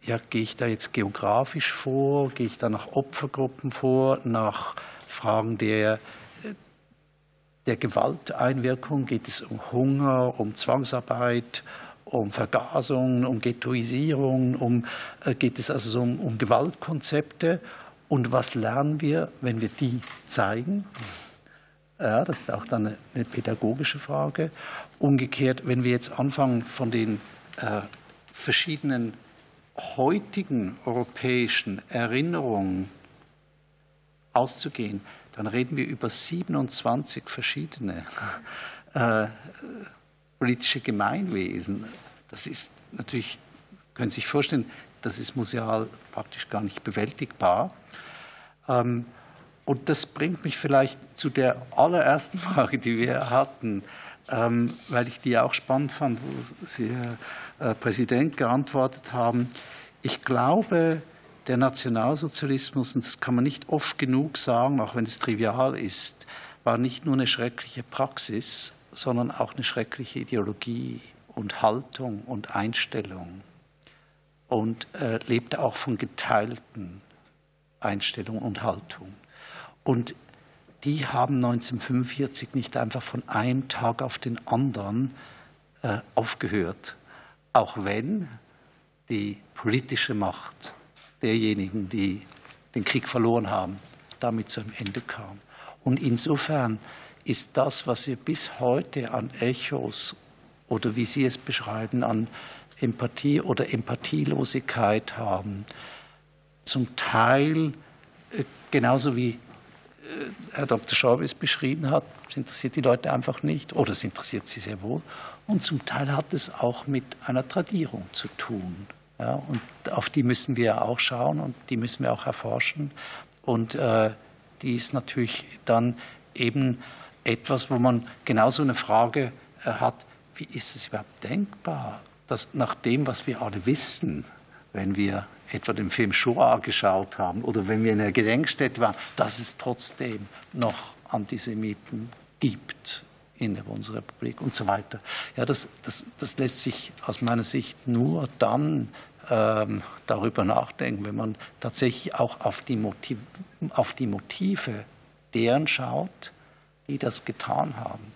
ja, gehe ich da jetzt geografisch vor, gehe ich da nach Opfergruppen vor, nach Fragen der, der Gewalteinwirkung, geht es um Hunger, um Zwangsarbeit, um Vergasung, um Ghettoisierung, um, äh, geht es also um, um Gewaltkonzepte. Und was lernen wir, wenn wir die zeigen? Ja, das ist auch dann eine, pädagogische Frage. Umgekehrt, wenn wir jetzt anfangen, von den äh, verschiedenen heutigen europäischen Erinnerungen auszugehen, dann reden wir über 27 verschiedene äh, politische Gemeinwesen. Das ist natürlich, können Sie sich vorstellen, das ist museal praktisch gar nicht bewältigbar. Ähm, und das bringt mich vielleicht zu der allerersten Frage, die wir hatten, ähm, weil ich die auch spannend fand, wo Sie, Herr äh, Präsident, geantwortet haben. Ich glaube, der Nationalsozialismus, und das kann man nicht oft genug sagen, auch wenn es trivial ist, war nicht nur eine schreckliche Praxis, sondern auch eine schreckliche Ideologie und Haltung und Einstellung und äh, lebte auch von geteilten Einstellungen und Haltung. Und die haben 1945 nicht einfach von einem Tag auf den anderen äh, aufgehört, auch wenn die politische Macht derjenigen, die den Krieg verloren haben, damit zu einem Ende kam. Und insofern ist das, was wir bis heute an Echos oder wie Sie es beschreiben, an Empathie oder Empathielosigkeit haben, zum Teil äh, genauso wie Herr Dr. Schraube es beschrieben hat, es interessiert die Leute einfach nicht oder es interessiert sie sehr wohl. Und zum Teil hat es auch mit einer Tradierung zu tun. Ja, und auf die müssen wir auch schauen und die müssen wir auch erforschen. Und äh, die ist natürlich dann eben etwas, wo man genauso eine Frage äh, hat, wie ist es überhaupt denkbar, dass nach dem, was wir alle wissen, wenn wir etwa den Film Shoah geschaut haben oder wenn wir in der Gedenkstätte waren, dass es trotzdem noch Antisemiten gibt in der Bundesrepublik und so weiter. Ja, das, das, das lässt sich aus meiner Sicht nur dann ähm, darüber nachdenken, wenn man tatsächlich auch auf die, Motiv auf die Motive deren schaut, die das getan haben.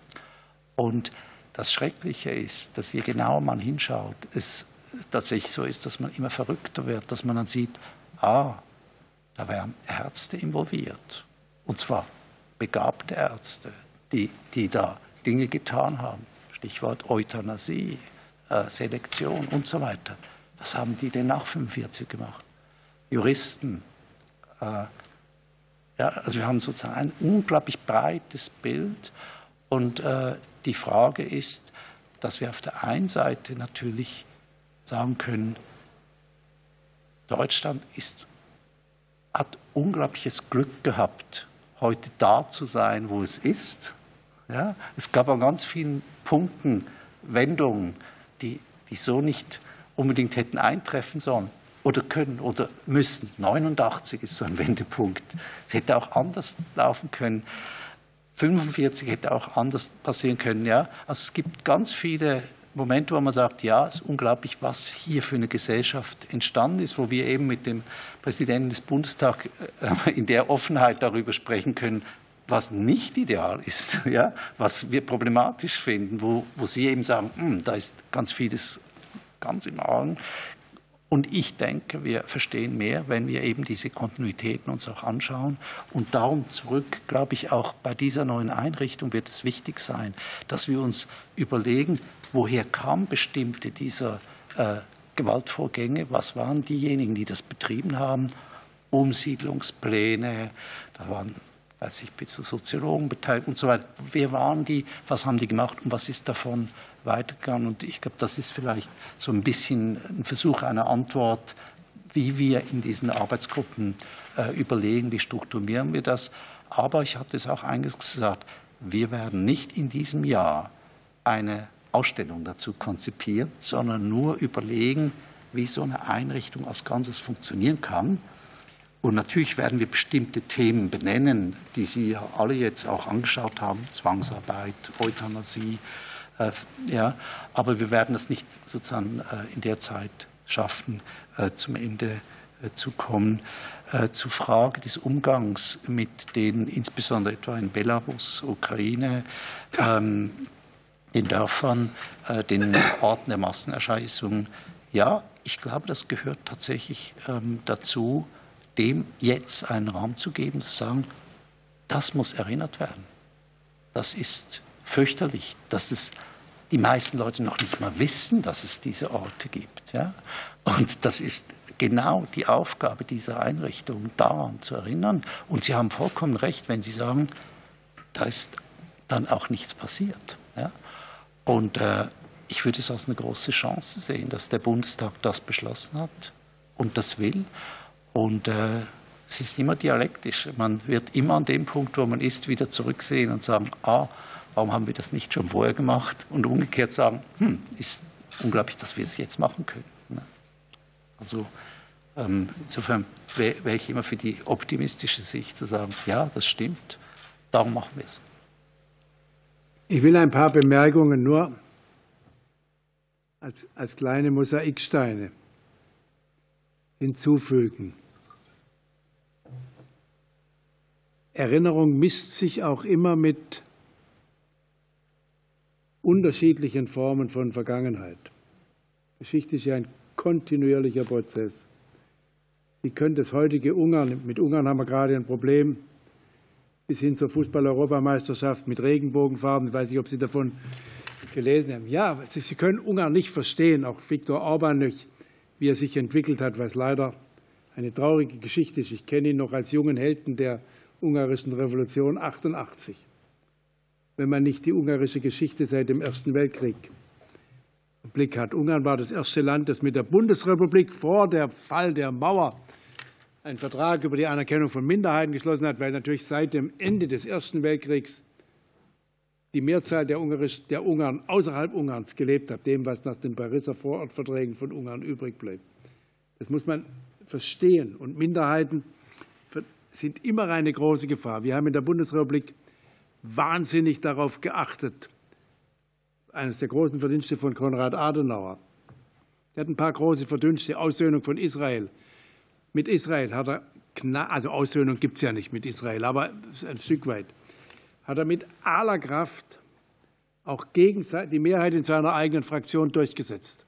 Und das Schreckliche ist, dass je genauer man hinschaut, es tatsächlich so ist, dass man immer verrückter wird, dass man dann sieht, ah, da wären Ärzte involviert. Und zwar begabte Ärzte, die, die da Dinge getan haben. Stichwort Euthanasie, äh, Selektion und so weiter. Was haben die denn nach 45 gemacht? Juristen. Äh, ja, also wir haben sozusagen ein unglaublich breites Bild. Und äh, die Frage ist, dass wir auf der einen Seite natürlich sagen können, Deutschland ist, hat unglaubliches Glück gehabt, heute da zu sein, wo es ist. Ja, es gab an ganz vielen Punkten Wendungen, die die so nicht unbedingt hätten eintreffen sollen oder können oder müssen. 89 ist so ein Wendepunkt. Es hätte auch anders laufen können. 45 hätte auch anders passieren können. Ja? Also es gibt ganz viele Momente, wo man sagt, ja, es ist unglaublich, was hier für eine Gesellschaft entstanden ist, wo wir eben mit dem Präsidenten des Bundestags äh, in der Offenheit darüber sprechen können, was nicht ideal ist, ja, was wir problematisch finden, wo, wo Sie eben sagen, hm, da ist ganz vieles ganz im Argen. Und ich denke, wir verstehen mehr, wenn wir eben diese Kontinuitäten uns auch anschauen. Und darum zurück, glaube ich, auch bei dieser neuen Einrichtung wird es wichtig sein, dass wir uns überlegen, woher kamen bestimmte dieser äh, Gewaltvorgänge, was waren diejenigen, die das betrieben haben, Umsiedlungspläne, da waren weiß ich, bis zu Soziologen beteiligt und so weiter. Wer waren die? Was haben die gemacht? Und was ist davon weitergegangen. Und ich glaube, das ist vielleicht so ein bisschen ein Versuch einer Antwort, wie wir in diesen Arbeitsgruppen äh, überlegen, wie strukturieren wir das. Aber ich hatte es auch eingangs gesagt, wir werden nicht in diesem Jahr eine Ausstellung dazu konzipieren, sondern nur überlegen, wie so eine Einrichtung als Ganzes funktionieren kann. Und natürlich werden wir bestimmte Themen benennen, die Sie alle jetzt auch angeschaut haben, Zwangsarbeit, Euthanasie, äh, ja, aber wir werden es nicht sozusagen äh, in der Zeit schaffen, äh, zum Ende zu kommen. Zur Frage des Umgangs mit den, insbesondere etwa in Belarus, Ukraine, ähm, den Dörfern, den Orten der Massenerscheißung. Ja, ich glaube, das gehört tatsächlich ähm, dazu, dem jetzt einen Raum zu geben, zu sagen, das muss erinnert werden. Das ist fürchterlich, dass es die meisten Leute noch nicht mal wissen, dass es diese Orte gibt. Ja? Und das ist genau die Aufgabe dieser Einrichtung, daran zu erinnern. Und Sie haben vollkommen recht, wenn Sie sagen, da ist dann auch nichts passiert. Und äh, ich würde es als eine große Chance sehen, dass der Bundestag das beschlossen hat und das will. Und äh, es ist immer dialektisch. Man wird immer an dem Punkt, wo man ist, wieder zurücksehen und sagen, ah, warum haben wir das nicht schon vorher gemacht? Und umgekehrt sagen, hm, ist unglaublich, dass wir es jetzt machen können. Ne? Also ähm, insofern wäre ich immer für die optimistische Sicht zu sagen, ja, das stimmt, darum machen wir es. Ich will ein paar Bemerkungen nur als, als kleine Mosaiksteine hinzufügen. Erinnerung misst sich auch immer mit unterschiedlichen Formen von Vergangenheit. Geschichte ist ja ein kontinuierlicher Prozess. Sie können das heutige Ungarn, mit Ungarn haben wir gerade ein Problem, bis hin zur Fußball-Europameisterschaft mit Regenbogenfarben. Ich weiß nicht, ob Sie davon gelesen haben. Ja, Sie können Ungarn nicht verstehen, auch Viktor Orban nicht, wie er sich entwickelt hat, was leider eine traurige Geschichte ist. Ich kenne ihn noch als jungen Helden der ungarischen Revolution 88 wenn man nicht die ungarische Geschichte seit dem Ersten Weltkrieg im Blick hat. Ungarn war das erste Land, das mit der Bundesrepublik vor dem Fall der Mauer einen Vertrag über die Anerkennung von Minderheiten geschlossen hat, weil natürlich seit dem Ende des Ersten Weltkriegs die Mehrzahl der, der Ungarn außerhalb Ungarns gelebt hat, dem, was nach den Pariser Vorortverträgen von Ungarn übrig bleibt. Das muss man verstehen. Und Minderheiten sind immer eine große Gefahr. Wir haben in der Bundesrepublik wahnsinnig darauf geachtet. Eines der großen Verdienste von Konrad Adenauer. Er hat ein paar große Verdünste, Aussöhnung von Israel. Mit Israel hat er, also Aussöhnung gibt es ja nicht mit Israel, aber ein Stück weit, hat er mit aller Kraft auch gegen die Mehrheit in seiner eigenen Fraktion durchgesetzt.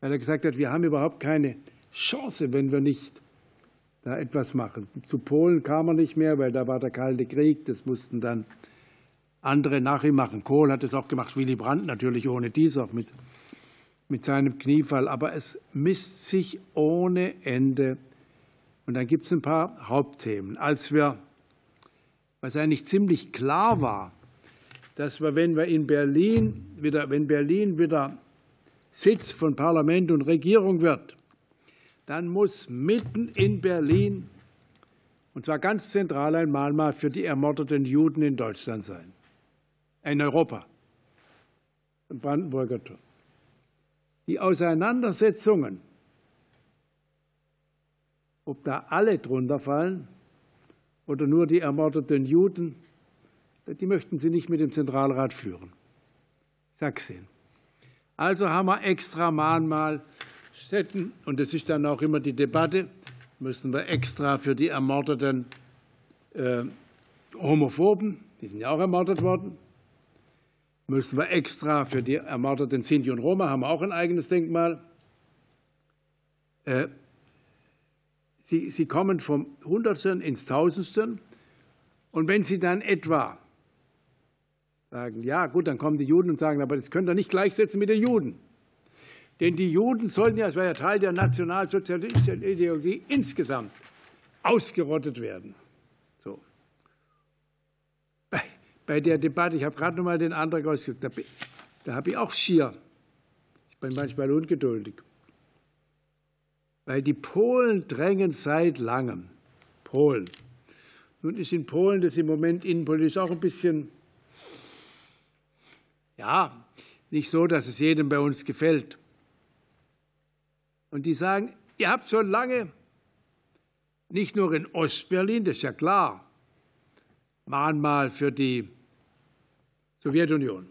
Weil er gesagt hat, wir haben überhaupt keine Chance, wenn wir nicht da etwas machen. Zu Polen kam er nicht mehr, weil da war der Kalte Krieg. Das mussten dann andere nach ihm machen. Kohl hat es auch gemacht, Willy Brandt natürlich ohne dies auch mit, mit seinem Kniefall. Aber es misst sich ohne Ende. Und dann gibt es ein paar Hauptthemen. Als wir, was eigentlich ziemlich klar war, dass wir, wenn wir in Berlin wieder, wenn Berlin wieder Sitz von Parlament und Regierung wird, dann muss mitten in Berlin, und zwar ganz zentral, ein Mahnmal für die ermordeten Juden in Deutschland sein, in Europa, im Brandenburger Tor. Die Auseinandersetzungen, ob da alle drunter fallen oder nur die ermordeten Juden, die möchten Sie nicht mit dem Zentralrat führen. Ich sag's Ihnen. Also haben wir extra Mahnmalstätten, und das ist dann auch immer die Debatte, müssen wir extra für die ermordeten äh, Homophoben, die sind ja auch ermordet worden, müssen wir extra für die ermordeten Sinti und Roma, haben wir auch ein eigenes Denkmal. Äh, sie, sie kommen vom Hundertsten ins Tausendsten. Und wenn Sie dann etwa sagen, ja gut, dann kommen die Juden und sagen, aber das könnt ihr nicht gleichsetzen mit den Juden. Denn die Juden sollten ja, es war ja Teil der nationalsozialistischen Ideologie insgesamt, ausgerottet werden. So. Bei, der Debatte, ich habe gerade noch mal den Antrag ausgesucht, da, da habe ich auch schier. Ich bin manchmal ungeduldig. Weil die Polen drängen seit langem. Polen. Nun ist in Polen das im Moment innenpolitisch auch ein bisschen ja, nicht so, dass es jedem bei uns gefällt. Und die sagen, ihr habt schon lange, nicht nur in Ostberlin, das ist ja klar, Mahnmal für die Sowjetunion,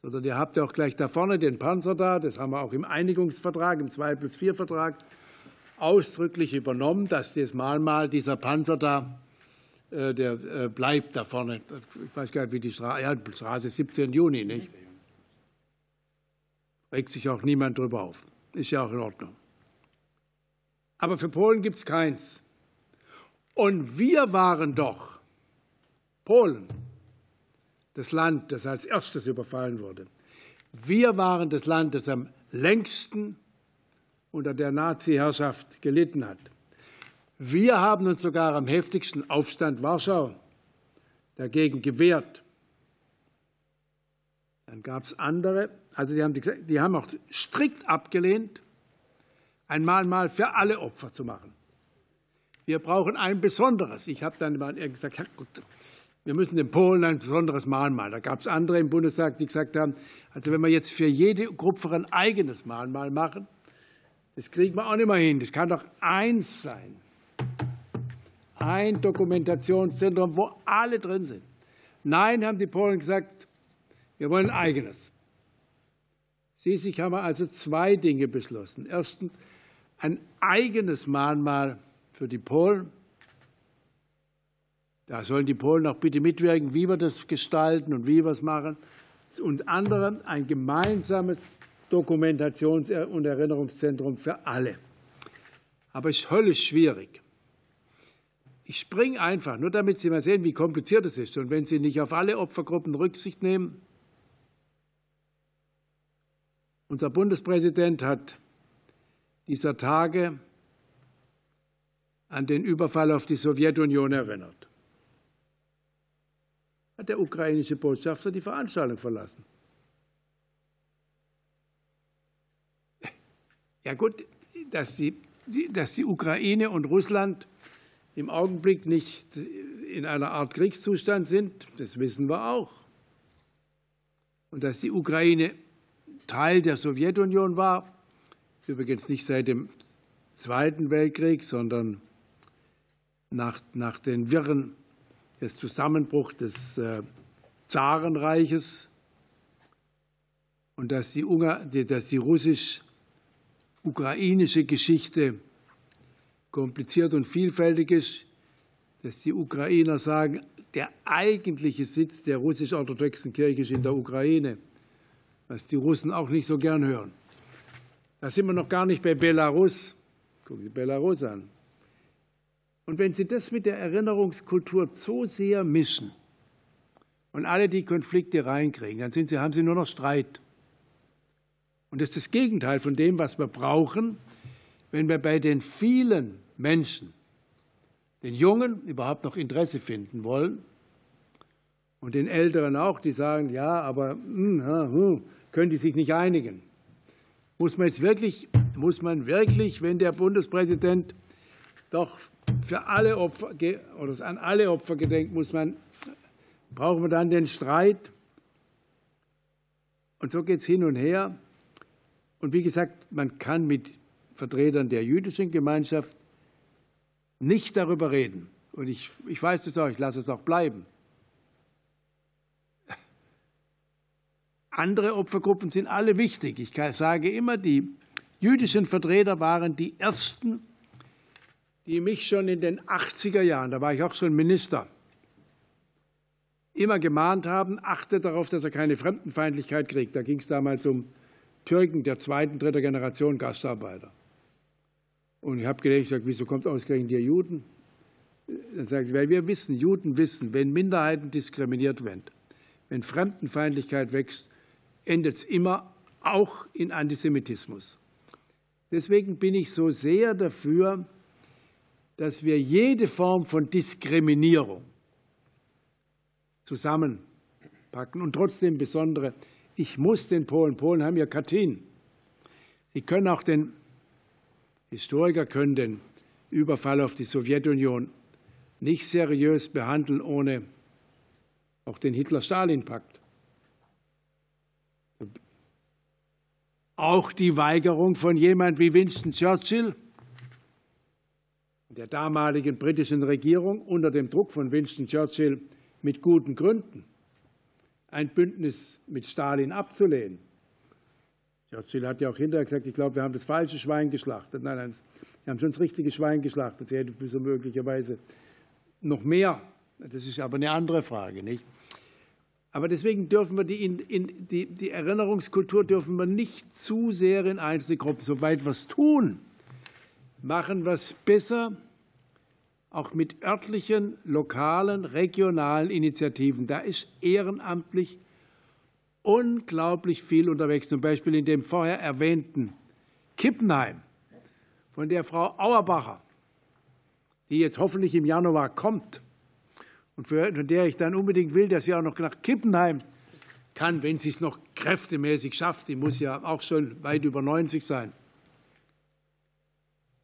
sondern ihr habt ja auch gleich da vorne den Panzer da, das haben wir auch im Einigungsvertrag, im 2 plus 4 Vertrag ausdrücklich übernommen, dass das Mahnmal dieser Panzer da äh, der äh, bleibt da vorne. Ich weiß gar nicht, wie die Straße, ja, Straße 17. Juni, nicht? Regt sich auch niemand drüber auf. Ist ja auch in Ordnung. Aber für Polen gibt es keins. Und wir waren doch, Polen, das Land, das als erstes überfallen wurde. Wir waren das Land, das am längsten unter der Nazi-Herrschaft gelitten hat. Wir haben uns sogar am heftigsten Aufstand Warschau dagegen gewehrt. Dann gab es andere, also die haben, die haben auch strikt abgelehnt, ein Mahnmal für alle Opfer zu machen. Wir brauchen ein besonderes. Ich habe dann mal gesagt, gut, wir müssen den Polen ein besonderes Mahnmal. Da gab es andere im Bundestag, die gesagt haben, also wenn wir jetzt für jede Gruppe ein eigenes Mahnmal machen, das kriegen wir auch nicht mehr hin. Das kann doch eins sein ein Dokumentationszentrum, wo alle drin sind. Nein, haben die Polen gesagt, wir wollen ein eigenes. Schließlich haben wir also zwei Dinge beschlossen. Erstens ein eigenes Mahnmal für die Polen. Da sollen die Polen auch bitte mitwirken, wie wir das gestalten und wie wir es machen. Und anderem ein gemeinsames Dokumentations- und Erinnerungszentrum für alle. Aber es ist höllisch schwierig. Ich springe einfach, nur damit Sie mal sehen, wie kompliziert es ist. Und wenn Sie nicht auf alle Opfergruppen Rücksicht nehmen, unser Bundespräsident hat dieser Tage an den Überfall auf die Sowjetunion erinnert. Hat der ukrainische Botschafter die Veranstaltung verlassen. Ja gut, dass die, dass die Ukraine und Russland im Augenblick nicht in einer Art Kriegszustand sind, das wissen wir auch. Und dass die Ukraine Teil der Sowjetunion war, übrigens nicht seit dem Zweiten Weltkrieg, sondern nach, nach den Wirren des Zusammenbruchs des äh, Zarenreiches und dass die, die russisch-ukrainische Geschichte kompliziert und vielfältig ist, dass die Ukrainer sagen, der eigentliche Sitz der russisch-orthodoxen Kirche ist in der Ukraine, was die Russen auch nicht so gern hören. Da sind wir noch gar nicht bei Belarus. Gucken Sie Belarus an. Und wenn Sie das mit der Erinnerungskultur so sehr mischen und alle die Konflikte reinkriegen, dann Sie, haben Sie nur noch Streit. Und das ist das Gegenteil von dem, was wir brauchen, wenn wir bei den vielen Menschen, den Jungen überhaupt noch Interesse finden wollen und den Älteren auch, die sagen, ja, aber hm, hm, können die sich nicht einigen. Muss man jetzt wirklich, muss man wirklich, wenn der Bundespräsident doch für alle Opfer oder an alle Opfer gedenkt, muss man, brauchen wir dann den Streit? Und so geht es hin und her. Und wie gesagt, man kann mit Vertretern der jüdischen Gemeinschaft nicht darüber reden. Und ich, ich weiß das auch, ich lasse es auch bleiben. Andere Opfergruppen sind alle wichtig. Ich sage immer, die jüdischen Vertreter waren die ersten, die mich schon in den 80er Jahren, da war ich auch schon Minister, immer gemahnt haben, achtet darauf, dass er keine Fremdenfeindlichkeit kriegt. Da ging es damals um Türken der zweiten, dritten Generation Gastarbeiter. Und ich habe gedacht, wieso kommt ausgerechnet die Juden? Dann sagen sie, weil wir wissen, Juden wissen, wenn Minderheiten diskriminiert werden, wenn Fremdenfeindlichkeit wächst, endet es immer auch in Antisemitismus. Deswegen bin ich so sehr dafür, dass wir jede Form von Diskriminierung zusammenpacken und trotzdem besondere. Ich muss den Polen, Polen haben ja Katyn. Sie können auch den Historiker können den Überfall auf die Sowjetunion nicht seriös behandeln ohne auch den Hitler-Stalin-Pakt. Auch die Weigerung von jemand wie Winston Churchill, der damaligen britischen Regierung unter dem Druck von Winston Churchill mit guten Gründen, ein Bündnis mit Stalin abzulehnen. Churchill hat ja auch hinterher gesagt, ich glaube, wir haben das falsche Schwein geschlachtet. Nein, nein, wir haben schon das richtige Schwein geschlachtet. Sie hätten so möglicherweise noch mehr. Das ist aber eine andere Frage, nicht? Aber deswegen dürfen wir die, in, die, die Erinnerungskultur dürfen wir nicht zu sehr in Einzelgruppen, soweit es tun, machen wir es besser, auch mit örtlichen, lokalen, regionalen Initiativen. Da ist ehrenamtlich unglaublich viel unterwegs, zum Beispiel in dem vorher erwähnten Kippenheim von der Frau Auerbacher, die jetzt hoffentlich im Januar kommt und von der ich dann unbedingt will, dass sie auch noch nach Kippenheim kann, wenn sie es noch kräftemäßig schafft. Die muss ja auch schon weit über 90 sein.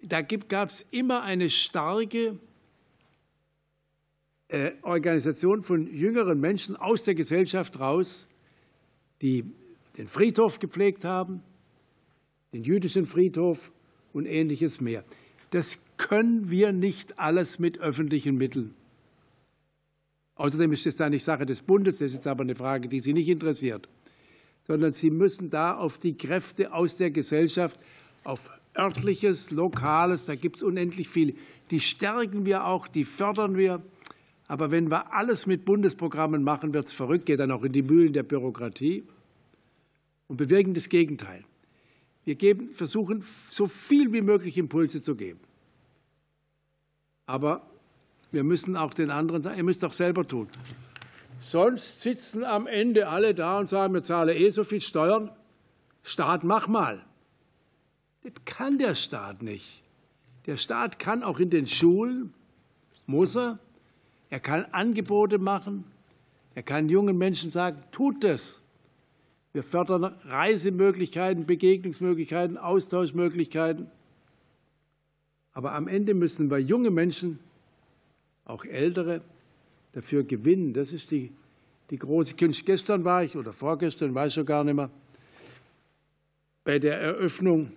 Da gab es immer eine starke äh, Organisation von jüngeren Menschen aus der Gesellschaft raus, die den Friedhof gepflegt haben, den jüdischen Friedhof und ähnliches mehr. Das können wir nicht alles mit öffentlichen Mitteln Außerdem ist es da nicht Sache des Bundes, das ist aber eine Frage, die Sie nicht interessiert, sondern Sie müssen da auf die Kräfte aus der Gesellschaft, auf örtliches, lokales, da gibt es unendlich viele, die stärken wir auch, die fördern wir. Aber wenn wir alles mit Bundesprogrammen machen, wird es verrückt, geht dann auch in die Mühlen der Bürokratie und bewirken das Gegenteil. Wir geben, versuchen, so viel wie möglich Impulse zu geben. Aber wir müssen auch den anderen sagen, ihr müsst auch selber tun. Sonst sitzen am Ende alle da und sagen, wir zahlen eh so viel Steuern. Staat, mach mal. Das kann der Staat nicht. Der Staat kann auch in den Schulen, muss er, er kann Angebote machen, er kann jungen Menschen sagen, tut das. Wir fördern Reisemöglichkeiten, Begegnungsmöglichkeiten, Austauschmöglichkeiten. Aber am Ende müssen wir junge Menschen auch Ältere dafür gewinnen. Das ist die, die große Kunst. Gestern war ich, oder vorgestern, weiß ich gar nicht mehr, bei der Eröffnung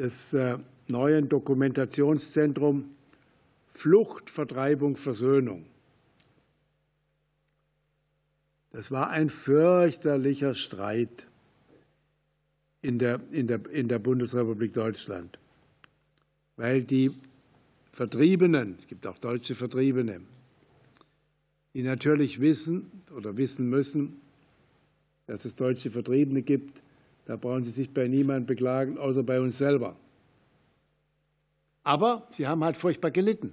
des äh, neuen Dokumentationszentrums Flucht, Vertreibung, Versöhnung. Das war ein fürchterlicher Streit in der, in der, in der Bundesrepublik Deutschland, weil die Vertriebenen, es gibt auch deutsche Vertriebene, die natürlich wissen oder wissen müssen, dass es deutsche Vertriebene gibt. Da brauchen sie sich bei niemandem beklagen, außer bei uns selber. Aber sie haben halt furchtbar gelitten.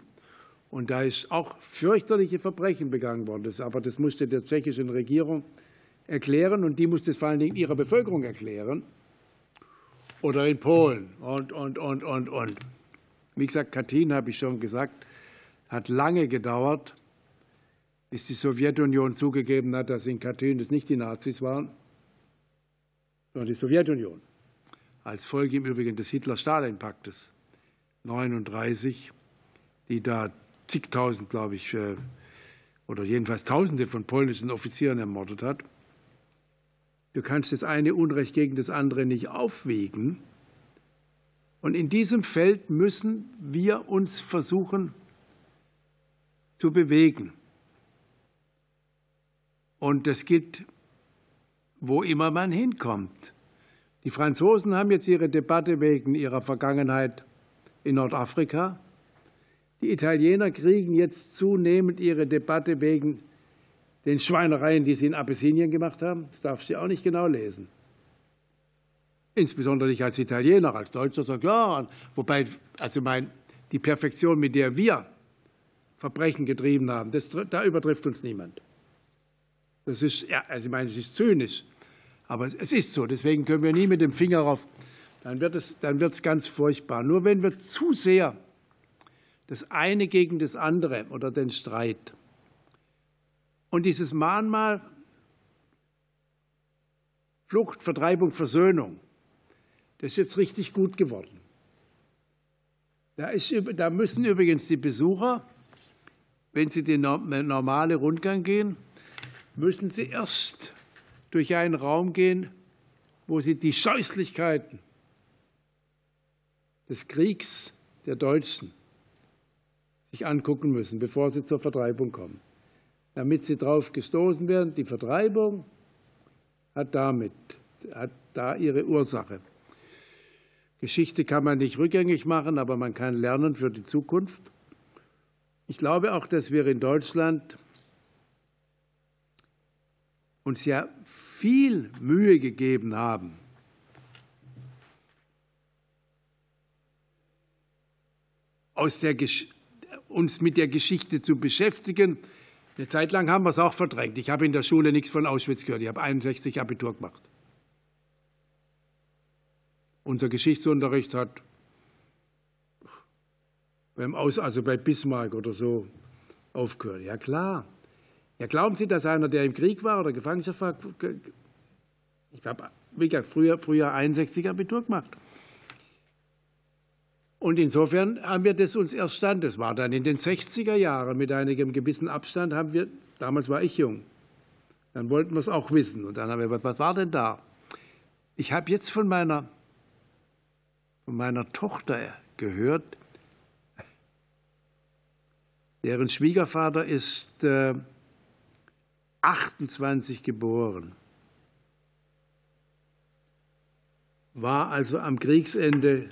Und da ist auch fürchterliche Verbrechen begangen worden. Das, aber das musste der tschechischen Regierung erklären und die musste es vor allen Dingen ihrer Bevölkerung erklären. Oder in Polen und, und, und, und, und. Wie gesagt, Katyn, habe ich schon gesagt, hat lange gedauert, bis die Sowjetunion zugegeben hat, dass in Katyn es nicht die Nazis waren, sondern die Sowjetunion. Als Folge im Übrigen des Hitler-Stalin-Paktes 39, die da zigtausend, glaube ich, äh, oder jedenfalls Tausende von polnischen Offizieren ermordet hat. Du kannst das eine Unrecht gegen das andere nicht aufwiegen. Und in diesem Feld müssen wir uns versuchen zu bewegen. Und das gilt, wo immer man hinkommt. Die Franzosen haben jetzt ihre Debatte wegen ihrer Vergangenheit in Nordafrika. Die Italiener kriegen jetzt zunehmend ihre Debatte wegen den Schweinereien, die sie in Abyssinien gemacht haben. Das darf sie auch nicht genau lesen. Insbesondere nicht als Italiener, als Deutscher sagt, ja, wobei, also mein, die Perfektion, mit der wir Verbrechen getrieben haben, das, da übertrifft uns niemand. Das ist, ja, also ich meine, es ist zynisch, aber es ist so. Deswegen können wir nie mit dem Finger auf, dann wird es, dann wird es ganz furchtbar. Nur wenn wir zu sehr das eine gegen das andere oder den Streit und dieses Mahnmal Flucht, Vertreibung, Versöhnung, das ist jetzt richtig gut geworden. Da, ist, da müssen übrigens die Besucher, wenn sie den normalen Rundgang gehen, müssen sie erst durch einen Raum gehen, wo sie die Scheußlichkeiten des Kriegs der Deutschen sich angucken müssen, bevor sie zur Vertreibung kommen. Damit sie darauf gestoßen werden, die Vertreibung hat damit, hat da ihre Ursache. Geschichte kann man nicht rückgängig machen, aber man kann lernen für die Zukunft. Ich glaube auch, dass wir in Deutschland uns ja viel Mühe gegeben haben, aus der, uns mit der Geschichte zu beschäftigen. Eine Zeit lang haben wir es auch verdrängt. Ich habe in der Schule nichts von Auschwitz gehört. Ich habe 61 Abitur gemacht. Unser Geschichtsunterricht hat beim Aus, also bei Bismarck oder so aufgehört. Ja klar. Ja, glauben Sie, dass einer, der im Krieg war oder Gefangenschaft war, ich habe, wie gesagt, früher, früher 61 Abitur gemacht. Und insofern haben wir das uns erst stand. Das war dann in den 60er Jahren mit einigem gewissen Abstand, haben wir, damals war ich jung, dann wollten wir es auch wissen. Und dann haben wir, gesagt, was war denn da? Ich habe jetzt von meiner, von meiner Tochter gehört, deren Schwiegervater ist. Äh, 1928 geboren, war also am Kriegsende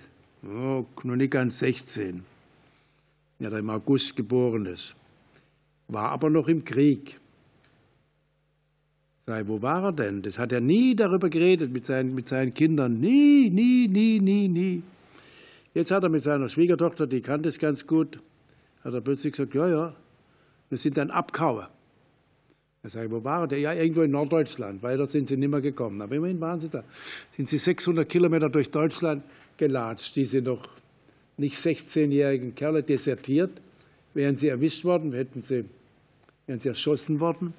oh, noch nicht ganz 16, ja, der im August geboren ist, war aber noch im Krieg. Sei, wo war er denn? Das hat er nie darüber geredet mit seinen, mit seinen Kindern. Nie, nie, nie, nie, nie. Jetzt hat er mit seiner Schwiegertochter, die kannte es ganz gut, hat er plötzlich gesagt, ja, ja, wir sind dann Abkauer. Er sagt, wo war der? Ja, irgendwo in Norddeutschland. Weiter sind sie nicht mehr gekommen. Aber immerhin waren sie da. Sind sie 600 Kilometer durch Deutschland gelatscht, diese noch nicht 16-jährigen Kerle desertiert. Wären sie erwischt worden, hätten sie, wären sie erschossen worden.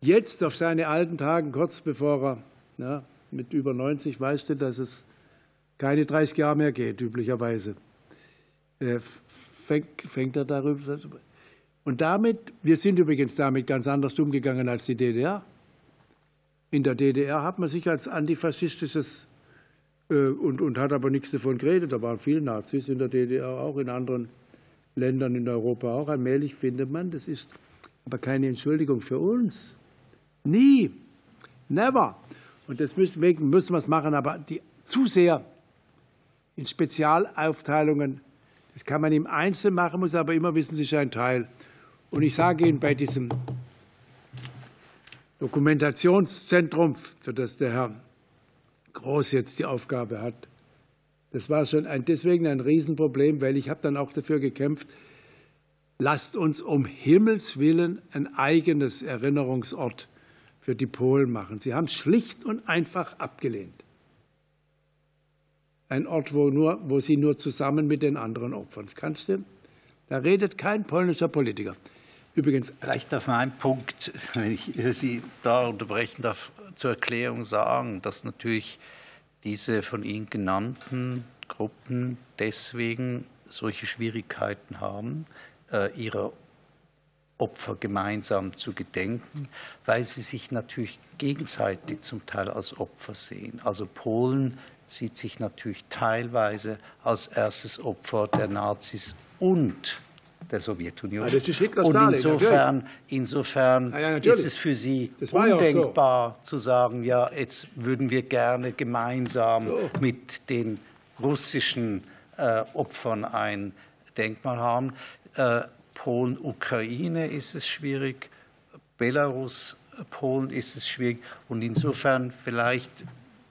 Jetzt auf seine alten Tagen, kurz bevor er ja, mit über 90 weißt du, dass es keine 30 Jahre mehr geht, üblicherweise, äh, fängt, fängt er darüber. Und damit, wir sind übrigens damit ganz anders umgegangen als die DDR. In der DDR hat man sich als antifaschistisches äh, und, und hat aber nichts davon geredet. Da waren viele Nazis in der DDR, auch in anderen Ländern in Europa auch. Allmählich findet man, das ist aber keine Entschuldigung für uns. Nie. Never. Und deswegen müssen wir es machen, aber die, zu sehr in Spezialaufteilungen, das kann man im Einzelnen machen, muss aber immer wissen, es ist ein Teil. Und ich sage Ihnen, bei diesem Dokumentationszentrum, für das der Herr Groß jetzt die Aufgabe hat, das war schon ein, deswegen ein Riesenproblem, weil ich habe dann auch dafür gekämpft, lasst uns um Himmels willen ein eigenes Erinnerungsort für die Polen machen. Sie haben schlicht und einfach abgelehnt. Ein Ort, wo, nur, wo sie nur zusammen mit den anderen opfern. Das kannst du? Da redet kein polnischer Politiker. Übrigens. Vielleicht darf man einen Punkt, wenn ich Sie da unterbrechen darf, zur Erklärung sagen, dass natürlich diese von Ihnen genannten Gruppen deswegen solche Schwierigkeiten haben, äh, ihrer Opfer gemeinsam zu gedenken, weil sie sich natürlich gegenseitig zum Teil als Opfer sehen. Also Polen sieht sich natürlich teilweise als erstes Opfer der Nazis und der Sowjetunion. Ja, das ist Hitler, und insofern, insofern ja, ist es für sie ja undenkbar so. zu sagen, ja, jetzt würden wir gerne gemeinsam so. mit den russischen äh, Opfern ein Denkmal haben. Äh, Polen, Ukraine ist es schwierig, Belarus, Polen ist es schwierig. Und insofern vielleicht,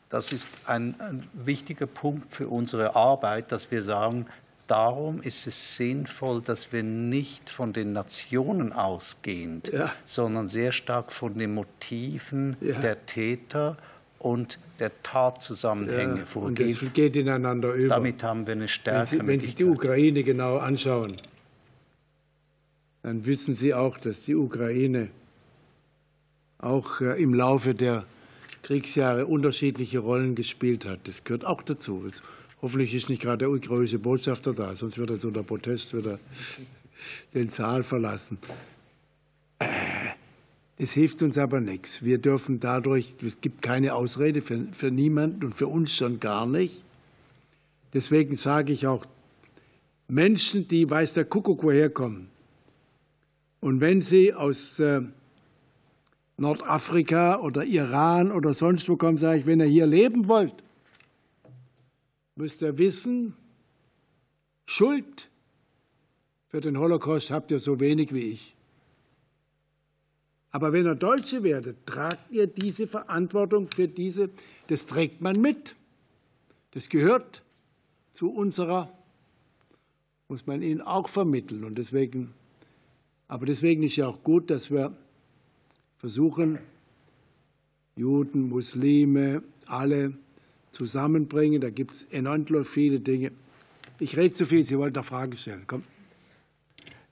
das ist ein, ein wichtiger Punkt für unsere Arbeit, dass wir sagen, darum ist es sinnvoll, dass wir nicht von den Nationen ausgehend, ja. sondern sehr stark von den Motiven ja. der Täter und der Tatzusammenhänge ja, vorgehen. Und das geht ineinander über. Damit haben wir eine Stärke. Wenn Sie, wenn Sie die Ukraine genau anschauen, dann wissen Sie auch, dass die Ukraine auch im Laufe der Kriegsjahre unterschiedliche Rollen gespielt hat. Das gehört auch dazu. Hoffentlich ist nicht gerade der ukrainische Botschafter da, sonst wird er so der Protest wieder den Saal verlassen. Es hilft uns aber nichts. Wir dürfen dadurch, es gibt keine Ausrede für, für niemanden und für uns schon gar nicht. Deswegen sage ich auch, Menschen, die weiß der Kuckuck woher kommen, und wenn sie aus Nordafrika oder Iran oder sonst wo kommen, sage ich, wenn ihr hier leben wollt, müsst ihr wissen, Schuld für den Holocaust habt ihr so wenig wie ich. Aber wenn ihr Deutsche werdet, tragt ihr diese Verantwortung für diese, das trägt man mit. Das gehört zu unserer, muss man ihnen auch vermitteln. Und deswegen, aber deswegen ist ja auch gut, dass wir versuchen, Juden, Muslime, alle zusammenbringen. Da gibt es enorm viele Dinge. Ich rede zu viel, Sie wollten eine Frage stellen. Komm.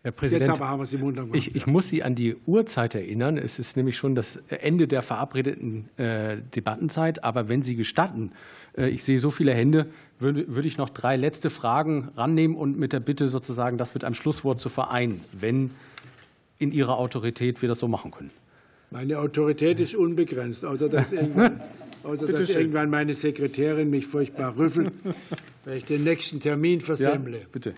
Herr Präsident, Jetzt aber haben wir Sie munter gemacht. ich, ich muss Sie an die Uhrzeit erinnern. Es ist nämlich schon das Ende der verabredeten äh, Debattenzeit. Aber wenn Sie gestatten, äh, ich sehe so viele Hände, würde, würde ich noch drei letzte Fragen rannehmen und mit der Bitte sozusagen, das mit einem Schlusswort zu vereinen, wenn in Ihrer Autorität wir das so machen können. Meine Autorität ist unbegrenzt, außer dass irgendwann, außer dass schön. irgendwann meine Sekretärin mich furchtbar rüffelt, weil ich den nächsten Termin versemmle. Ja, bitte.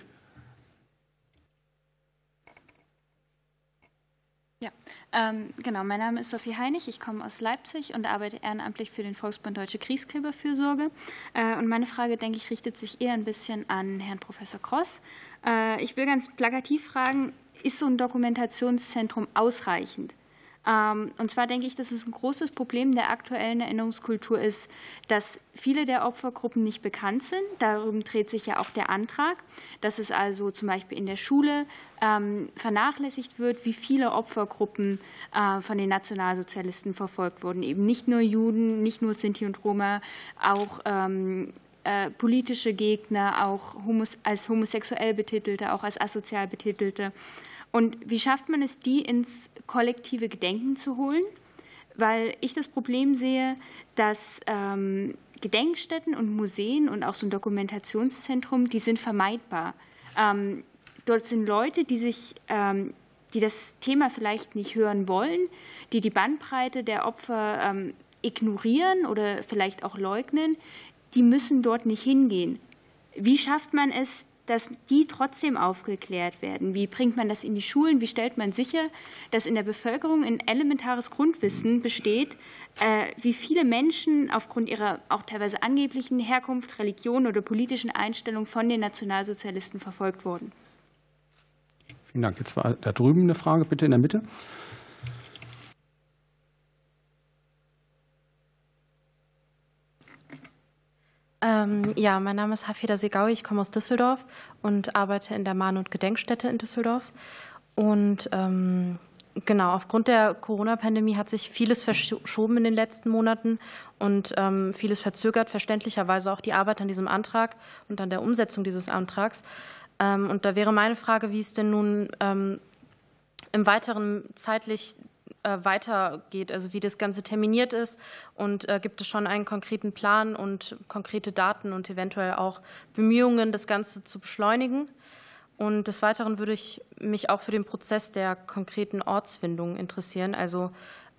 Ja, ähm, genau. Mein Name ist Sophie Heinig. Ich komme aus Leipzig und arbeite ehrenamtlich für den Volksbund Deutsche Kriegsgräberfürsorge. Äh, und meine Frage, denke ich, richtet sich eher ein bisschen an Herrn Professor Kross. Äh, ich will ganz plakativ fragen, ist so ein Dokumentationszentrum ausreichend? Und zwar denke ich, dass es ein großes Problem der aktuellen Erinnerungskultur ist, dass viele der Opfergruppen nicht bekannt sind. Darum dreht sich ja auch der Antrag, dass es also zum Beispiel in der Schule vernachlässigt wird, wie viele Opfergruppen von den Nationalsozialisten verfolgt wurden. Eben nicht nur Juden, nicht nur Sinti und Roma, auch politische Gegner, auch als homosexuell Betitelte, auch als asozial Betitelte. Und wie schafft man es, die ins kollektive Gedenken zu holen? Weil ich das Problem sehe, dass ähm, Gedenkstätten und Museen und auch so ein Dokumentationszentrum, die sind vermeidbar. Ähm, dort sind Leute, die sich, ähm, die das Thema vielleicht nicht hören wollen, die die Bandbreite der Opfer ignorieren oder vielleicht auch leugnen, die müssen dort nicht hingehen. Wie schafft man es, dass die trotzdem aufgeklärt werden? Wie bringt man das in die Schulen? Wie stellt man sicher, dass in der Bevölkerung ein elementares Grundwissen besteht, wie viele Menschen aufgrund ihrer auch teilweise angeblichen Herkunft, Religion oder politischen Einstellung von den Nationalsozialisten verfolgt wurden? Vielen Dank. Jetzt war da drüben eine Frage, bitte in der Mitte. Ähm, ja, mein Name ist Hafida Segaui, ich komme aus Düsseldorf und arbeite in der Mahn- und Gedenkstätte in Düsseldorf. Und ähm, genau, aufgrund der Corona-Pandemie hat sich vieles verschoben in den letzten Monaten und ähm, vieles verzögert, verständlicherweise auch die Arbeit an diesem Antrag und an der Umsetzung dieses Antrags. Ähm, und da wäre meine Frage, wie es denn nun ähm, im weiteren zeitlich weitergeht, also wie das Ganze terminiert ist und gibt es schon einen konkreten Plan und konkrete Daten und eventuell auch Bemühungen, das Ganze zu beschleunigen. Und des Weiteren würde ich mich auch für den Prozess der konkreten Ortsfindung interessieren. Also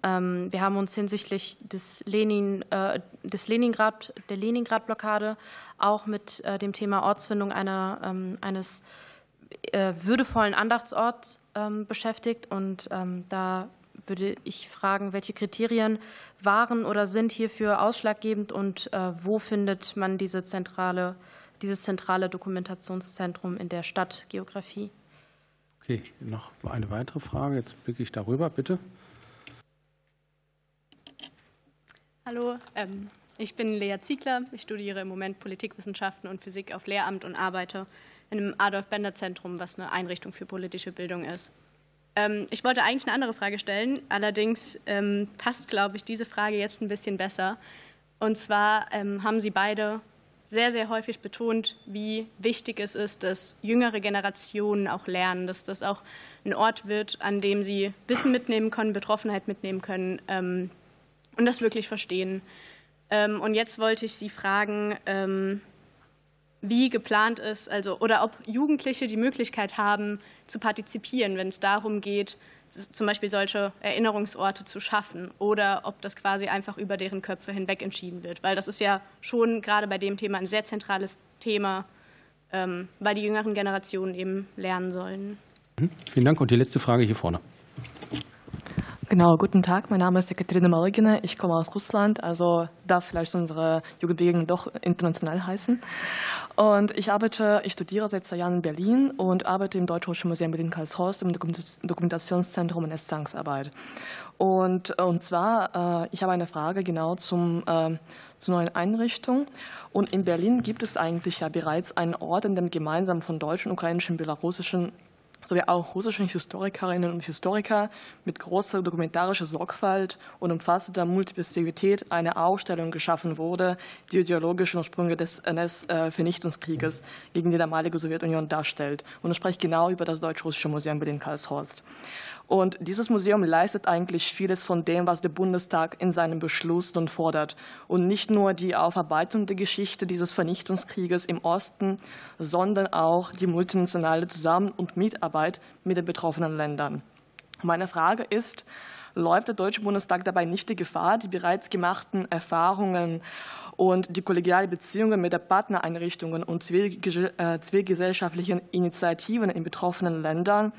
ähm, wir haben uns hinsichtlich des, Lenin, äh, des Leningrad, der Leningrad-Blockade auch mit äh, dem Thema Ortsfindung einer, ähm, eines äh, würdevollen Andachtsorts ähm, beschäftigt. Und da würde ich fragen, welche Kriterien waren oder sind hierfür ausschlaggebend und wo findet man diese zentrale, dieses zentrale Dokumentationszentrum in der Stadtgeografie? Okay, noch eine weitere Frage. Jetzt blicke ich darüber, bitte. Hallo, ähm, ich bin Lea Ziegler. Ich studiere im Moment Politikwissenschaften und Physik auf Lehramt und arbeite in einem Adolf-Bender-Zentrum, was eine Einrichtung für politische Bildung ist. Ähm, ich wollte eigentlich eine andere Frage stellen, allerdings ähm, passt, glaube ich, diese Frage jetzt ein bisschen besser. Und zwar haben Sie beide sehr, sehr häufig betont, wie wichtig es ist, dass jüngere Generationen auch lernen, dass das auch ein Ort wird, an dem sie Wissen mitnehmen können, Betroffenheit mitnehmen können und das wirklich verstehen. Ähm, und jetzt wollte ich Sie fragen, ähm, wie geplant ist, also oder ob Jugendliche die Möglichkeit haben zu partizipieren, wenn es darum geht, zum Beispiel solche Erinnerungsorte zu schaffen oder ob das quasi einfach über deren Köpfe hinweg entschieden wird. Weil das ist ja schon gerade bei dem Thema ein sehr zentrales Thema, ähm, weil die jüngeren Generationen eben lernen sollen. Mhm. Vielen Dank. Und die letzte Frage hier vorne. Genau, guten Tag. Mein Name ist Ekaterina Malagina. Ich komme aus Russland, also darf vielleicht unsere Jugendbewegung doch international heißen. Und ich arbeite, ich studiere seit zwei Jahren in Berlin und arbeite im Deutsch-Russischen Museum Berlin-Karlshorst im Dokumentationszentrum in der Zwangsarbeit. Und, und zwar, äh, ich habe eine Frage genau zum, äh, zur neuen Einrichtung. Und in Berlin gibt es eigentlich ja bereits einen Ort, in dem gemeinsam von deutschen, ukrainischen, belarussischen sowie auch russischen Historikerinnen und Historiker mit großer dokumentarischer Sorgfalt und umfassender Multiperspektivität eine Ausstellung geschaffen wurde, die ideologischen Ursprünge des NS-Vernichtungskrieges gegen die damalige Sowjetunion darstellt. Und es spricht genau über das Deutsch-Russische Museum Berlin-Karlshorst. Und dieses Museum leistet eigentlich vieles von dem, was der Bundestag in seinem Beschluss nun fordert. Und nicht nur die Aufarbeitung der Geschichte dieses Vernichtungskrieges im Osten, sondern auch die multinationale Zusammen- und Mitarbeit mit den betroffenen Ländern. Meine Frage ist, läuft der Deutsche Bundestag dabei nicht die Gefahr, die bereits gemachten Erfahrungen und die kollegiale Beziehungen mit den Partnereinrichtungen und äh, zivilgesellschaftlichen Initiativen in betroffenen Ländern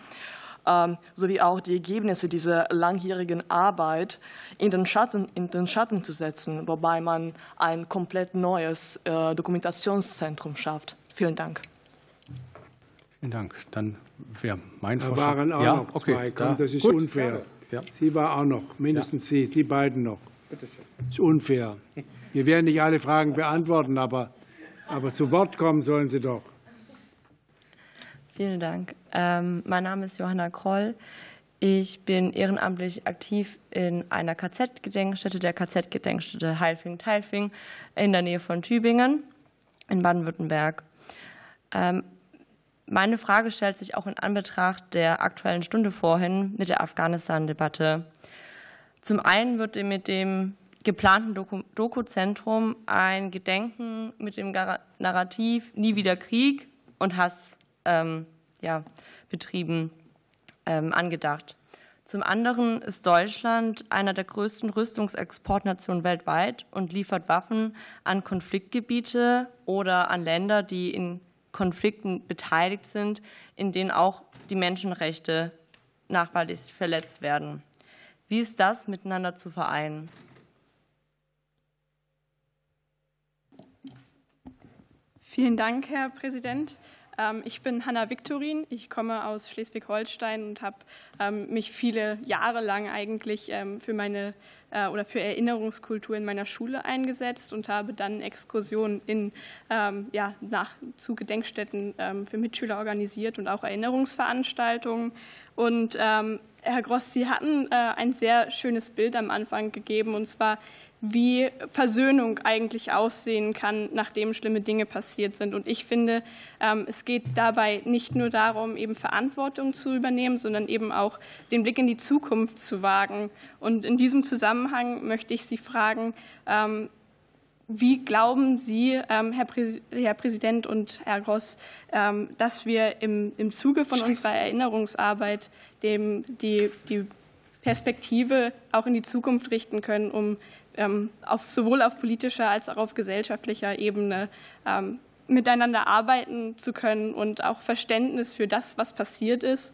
sowie auch die Ergebnisse dieser langjährigen Arbeit in den Schatten, in den Schatten zu setzen, wobei man ein komplett neues äh, Dokumentationszentrum schafft. Vielen Dank. Vielen Dank. Dann wäre mein da Vorschlag. Da waren auch ja, noch okay, zwei. Komm, das ist Gut. unfair. Ja. Sie war auch noch, mindestens ja. Sie, Sie beiden noch. Das ist unfair. Wir werden nicht alle Fragen beantworten, aber, aber zu Wort kommen sollen Sie doch. Vielen Dank. Ähm, mein Name ist Johanna Kroll. Ich bin ehrenamtlich aktiv in einer KZ-Gedenkstätte, der KZ-Gedenkstätte Heilfing-Teilfing in der Nähe von Tübingen in Baden-Württemberg. Ähm, meine Frage stellt sich auch in Anbetracht der aktuellen Stunde vorhin mit der Afghanistan-Debatte. Zum einen wird mit dem geplanten Doku-Zentrum ein Gedenken mit dem Narrativ Nie wieder Krieg und Hass ähm, ja, betrieben ähm, angedacht. Zum anderen ist Deutschland einer der größten Rüstungsexportnationen weltweit und liefert Waffen an Konfliktgebiete oder an Länder, die in Konflikten beteiligt sind, in denen auch die Menschenrechte nachhaltig verletzt werden. Wie ist das miteinander zu vereinen? Vielen Dank, Herr Präsident. Ähm, ich bin Hanna Viktorin, ich komme aus Schleswig-Holstein und habe ähm, mich viele Jahre lang eigentlich ähm, für meine äh, oder für Erinnerungskultur in meiner Schule eingesetzt und habe dann Exkursionen in, ja, nach, zu Gedenkstätten für Mitschüler organisiert und auch Erinnerungsveranstaltungen. Und Herr Gross, Sie hatten äh, ein sehr schönes Bild am Anfang gegeben, und zwar wie Versöhnung eigentlich aussehen kann, nachdem schlimme Dinge passiert sind. Und ich finde, ähm, es geht dabei nicht nur darum, eben Verantwortung zu übernehmen, sondern eben auch den Blick in die Zukunft zu wagen. Und in diesem Zusammenhang möchte ich Sie fragen, ähm, wie glauben Sie, ähm, Herr, Präsident und Herr Gross, dass wir im, Zuge von unserer Erinnerungsarbeit dem, die, die Perspektive auch in die Zukunft richten können, um auf, sowohl auf politischer als auch auf gesellschaftlicher Ebene miteinander arbeiten zu können und auch Verständnis für das, was passiert ist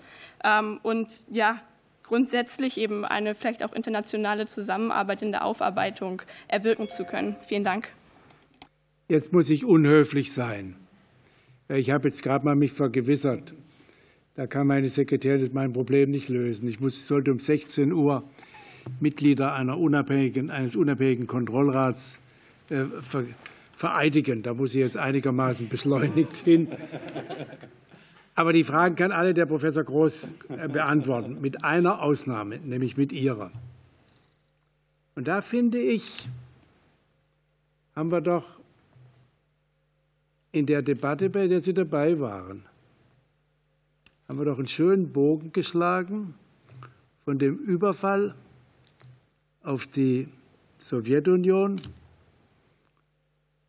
und ja, grundsätzlich eben eine vielleicht auch internationale Zusammenarbeit in der Aufarbeitung erwirken zu können. Vielen Dank. Jetzt muss ich unhöflich sein. Ich habe jetzt gerade mal mich vergewissert. Da kann meine Sekretärin mein Problem nicht lösen. Ich muss, sollte um 16 Uhr Mitglieder unabhängigen, eines unabhängigen Kontrollrats äh, vereidigen. Da muss ich jetzt einigermaßen beschleunigt hin. Aber die Fragen kann alle der Professor Groß äh, beantworten, mit einer Ausnahme, nämlich mit ihrer. Und da finde ich, haben wir doch in der Debatte, bei der Sie dabei waren, haben wir doch einen schönen Bogen geschlagen von dem Überfall auf die Sowjetunion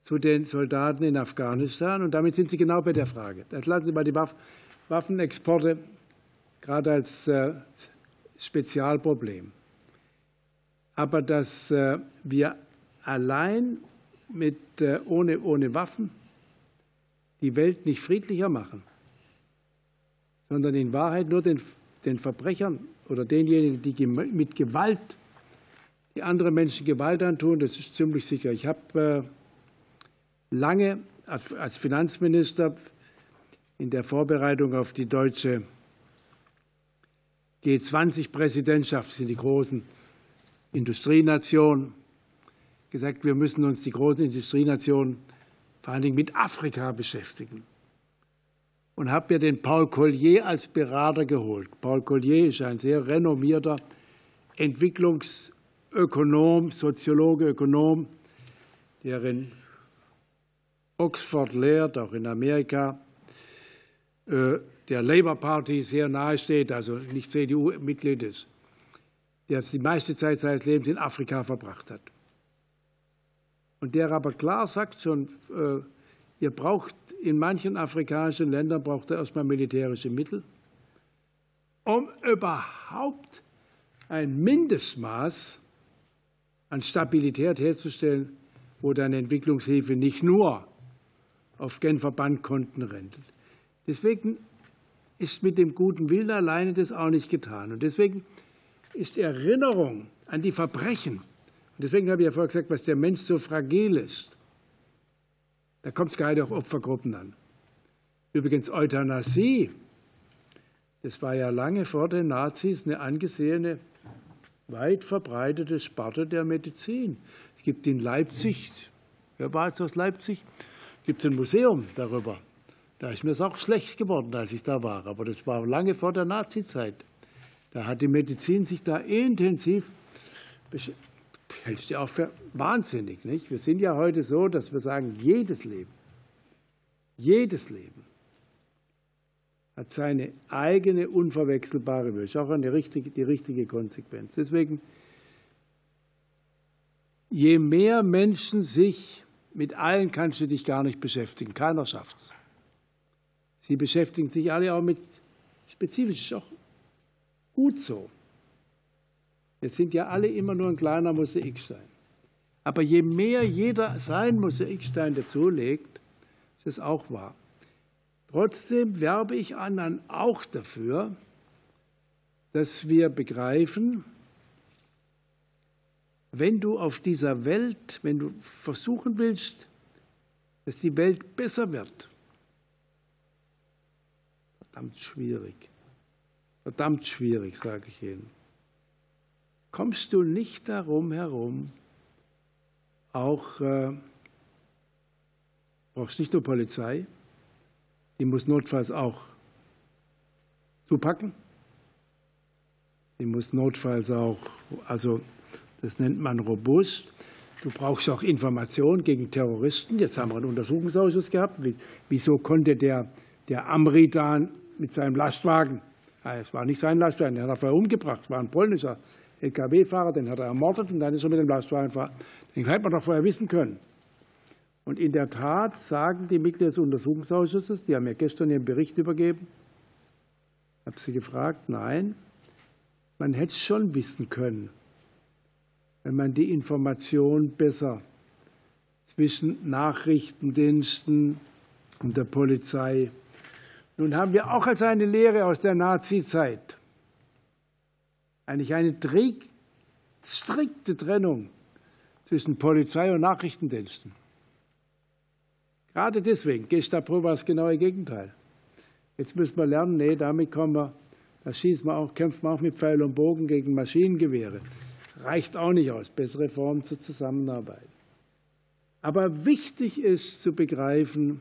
zu den Soldaten in Afghanistan. Und damit sind Sie genau bei der Frage. Jetzt lassen Sie mal die Waffenexporte gerade als äh, Spezialproblem. Aber dass äh, wir allein mit, äh, ohne, ohne Waffen die Welt nicht friedlicher machen, sondern in Wahrheit nur den, den Verbrechern oder denjenigen, die mit Gewalt die anderen Menschen Gewalt antun, das ist ziemlich sicher. Ich habe lange als Finanzminister in der Vorbereitung auf die deutsche G20-Präsidentschaft, sind die großen Industrienationen, gesagt, wir müssen uns die großen Industrienationen vor allen Dingen mit Afrika beschäftigen. Und habe mir den Paul Collier als Berater geholt. Paul Collier ist ein sehr renommierter Entwicklungsökonom, Soziologe, Ökonom, der in Oxford lehrt, auch in Amerika, äh, der Labour Party sehr nahe steht, also nicht CDU-Mitglied ist, der die meiste Zeit seines Lebens in Afrika verbracht hat. Und der aber klar sagt schon, äh, ihr braucht in manchen afrikanischen Ländern braucht er erstmal militärische Mittel, um überhaupt ein Mindestmaß an Stabilität herzustellen, wo dann Entwicklungshilfe nicht nur auf Genfer Bankkonten rennt. Deswegen ist mit dem guten Willen alleine das auch nicht getan. Und deswegen ist Erinnerung an die Verbrechen, und deswegen habe ich ja vorher gesagt, was der Mensch so fragil ist, da kommt es gerade auf Opfergruppen an. Übrigens Euthanasie, das war ja lange vor den Nazis eine angesehene, weit verbreitete Sparte der Medizin. Es gibt in Leipzig, wer war jetzt aus Leipzig? gibt es ein Museum darüber. Da ist mir es auch schlecht geworden, als ich da war. Aber das war lange vor der Nazizeit. Da hat die Medizin sich da intensiv. Hältst du auch für wahnsinnig, nicht? Wir sind ja heute so, dass wir sagen, jedes Leben, jedes Leben hat seine eigene unverwechselbare Würde. Ist auch eine richtige, die richtige Konsequenz. Deswegen, je mehr Menschen sich mit allen kannst du dich gar nicht beschäftigen. Keiner schafft es. Sie beschäftigen sich alle auch mit spezifisch, ist auch gut so. Jetzt sind ja alle immer nur ein kleiner Mosaikstein. Aber je mehr jeder seinen Mosaikstein dazulegt, ist es auch wahr. Trotzdem werbe ich anderen auch dafür, dass wir begreifen, wenn du auf dieser Welt, wenn du versuchen willst, dass die Welt besser wird, verdammt schwierig, verdammt schwierig, sage ich Ihnen, kommst du nicht darum herum, auch äh, brauchst nicht nur Polizei, die muss notfalls auch zupacken, die muss notfalls auch, also das nennt man robust. Du brauchst auch Informationen gegen Terroristen. Jetzt haben wir einen Untersuchungsausschuss gehabt. Wieso konnte der, der Amridan mit seinem Lastwagen, es war nicht sein Lastwagen, den hat er vorher umgebracht, es war ein polnischer Lkw-Fahrer, den hat er ermordet und dann ist er mit dem Lastwagen gefahren. Den hätte man doch vorher wissen können. Und in der Tat sagen die Mitglieder des Untersuchungsausschusses, die haben ja gestern ihren Bericht übergeben, ich habe sie gefragt, nein, man hätte es schon wissen können, wenn man die Information besser zwischen Nachrichtendiensten und der Polizei. Nun haben wir auch als eine Lehre aus der Nazizeit eigentlich eine strikte Trennung zwischen Polizei und Nachrichtendiensten. Gerade deswegen, Gestapo war das genaue Gegenteil. Jetzt müssen wir lernen, nee, damit kommen wir, da schießen wir auch, kämpfen wir auch mit Pfeil und Bogen gegen Maschinengewehre. Reicht auch nicht aus. Bessere Formen zur Zusammenarbeit. Aber wichtig ist zu begreifen,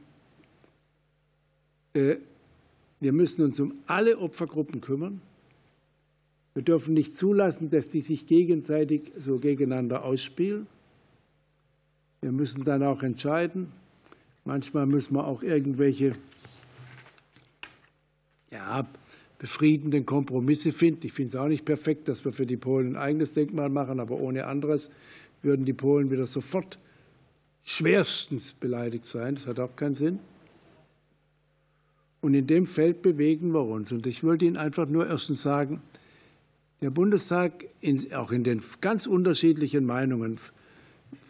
äh, wir müssen uns um alle Opfergruppen kümmern. Wir dürfen nicht zulassen, dass die sich gegenseitig so gegeneinander ausspielen. Wir müssen dann auch entscheiden. Manchmal müssen wir auch irgendwelche ja, befriedenden Kompromisse finden. Ich finde es auch nicht perfekt, dass wir für die Polen ein eigenes Denkmal machen, aber ohne anderes würden die Polen wieder sofort schwerstens beleidigt sein. Das hat auch keinen Sinn. Und in dem Feld bewegen wir uns. Und ich wollte Ihnen einfach nur erstens sagen, der Bundestag, auch in den ganz unterschiedlichen Meinungen,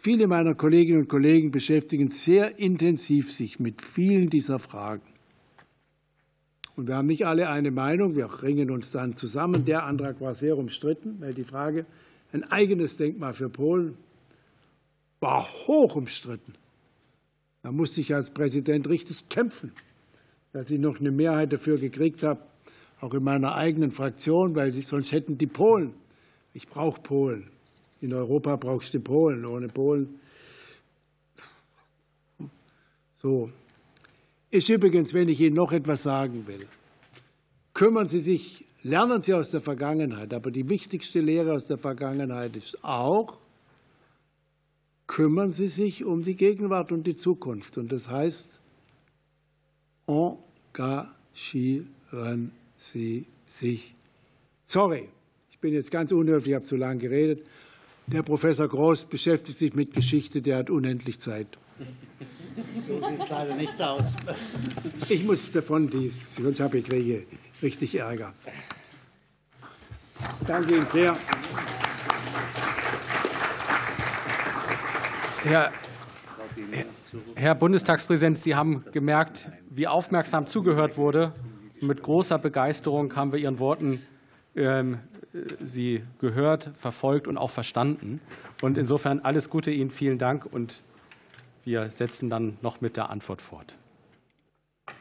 viele meiner Kolleginnen und Kollegen beschäftigen sehr intensiv sich mit vielen dieser Fragen. Und wir haben nicht alle eine Meinung, wir ringen uns dann zusammen. Der Antrag war sehr umstritten, weil die Frage, ein eigenes Denkmal für Polen, war hoch umstritten. Da musste ich als Präsident richtig kämpfen, dass ich noch eine Mehrheit dafür gekriegt habe, auch in meiner eigenen Fraktion, weil sonst hätten die Polen, ich brauche Polen. In Europa brauchst du Polen. Ohne Polen. So, ist übrigens, wenn ich Ihnen noch etwas sagen will, kümmern Sie sich, lernen Sie aus der Vergangenheit, aber die wichtigste Lehre aus der Vergangenheit ist auch, kümmern Sie sich um die Gegenwart und die Zukunft. Und das heißt, engagieren Sie sich. Sorry, ich bin jetzt ganz unhöflich, ich habe zu lange geredet. Der Professor Groß beschäftigt sich mit Geschichte, der hat unendlich Zeit. So sieht es leider nicht aus. Ich muss davon, dies, sonst habe ich richtig Ärger. Danke Ihnen sehr. Herr, Herr Bundestagspräsident, Sie haben gemerkt, wie aufmerksam zugehört wurde. Mit großer Begeisterung haben wir Ihren Worten ähm, Sie gehört, verfolgt und auch verstanden. Und insofern alles Gute Ihnen, vielen Dank und wir setzen dann noch mit der Antwort fort.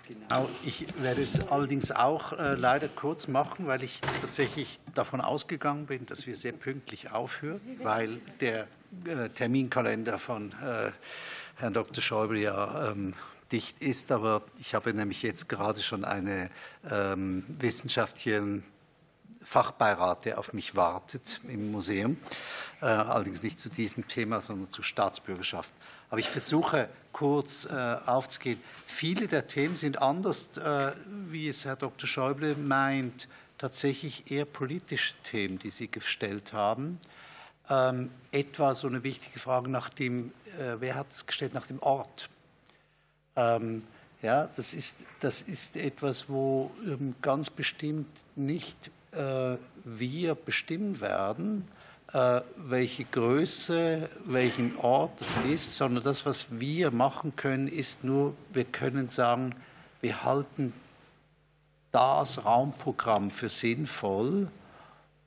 Genau, ich werde es allerdings auch äh, leider kurz machen, weil ich tatsächlich davon ausgegangen bin, dass wir sehr pünktlich aufhören, weil der äh, Terminkalender von äh, Herrn Dr. Schäuble ja ähm, dicht ist. Aber ich habe nämlich jetzt gerade schon eine ähm, wissenschaftlichen Fachbeirat, der auf mich wartet im Museum, äh, allerdings nicht zu diesem Thema, sondern zu Staatsbürgerschaft. Aber ich versuche kurz äh, aufzugehen. Viele der Themen sind anders, äh, wie es Herr Dr. Schäuble meint, tatsächlich eher politische Themen, die Sie gestellt haben. Ähm, etwa so eine wichtige Frage nach dem, wer hat es gestellt, nach dem Ort. Ähm, ja, das ist, das ist etwas, wo ähm, ganz bestimmt nicht wir bestimmen werden, äh, welche Größe, welchen Ort es ist, sondern das, was wir machen können, ist nur, wir können sagen, wir halten das Raumprogramm für sinnvoll,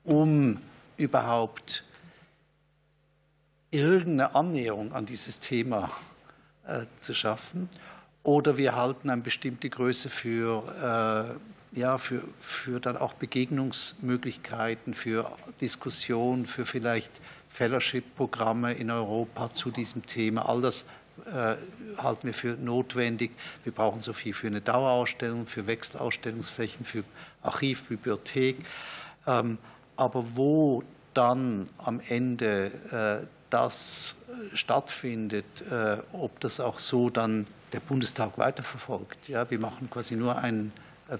um überhaupt irgendeine Annäherung an dieses Thema äh, zu schaffen. Oder wir halten eine bestimmte Größe für äh, ja, für, für dann auch Begegnungsmöglichkeiten, für Diskussionen, für vielleicht Fellowship-Programme in Europa zu diesem Thema. All das äh, halten wir für notwendig. Wir brauchen so viel für eine Dauerausstellung, für Wechselausstellungsflächen, für Archiv, Bibliothek. Ähm, aber wo dann am Ende äh, das stattfindet, äh, ob das auch so dann der Bundestag weiterverfolgt. Ja, wir machen quasi nur einen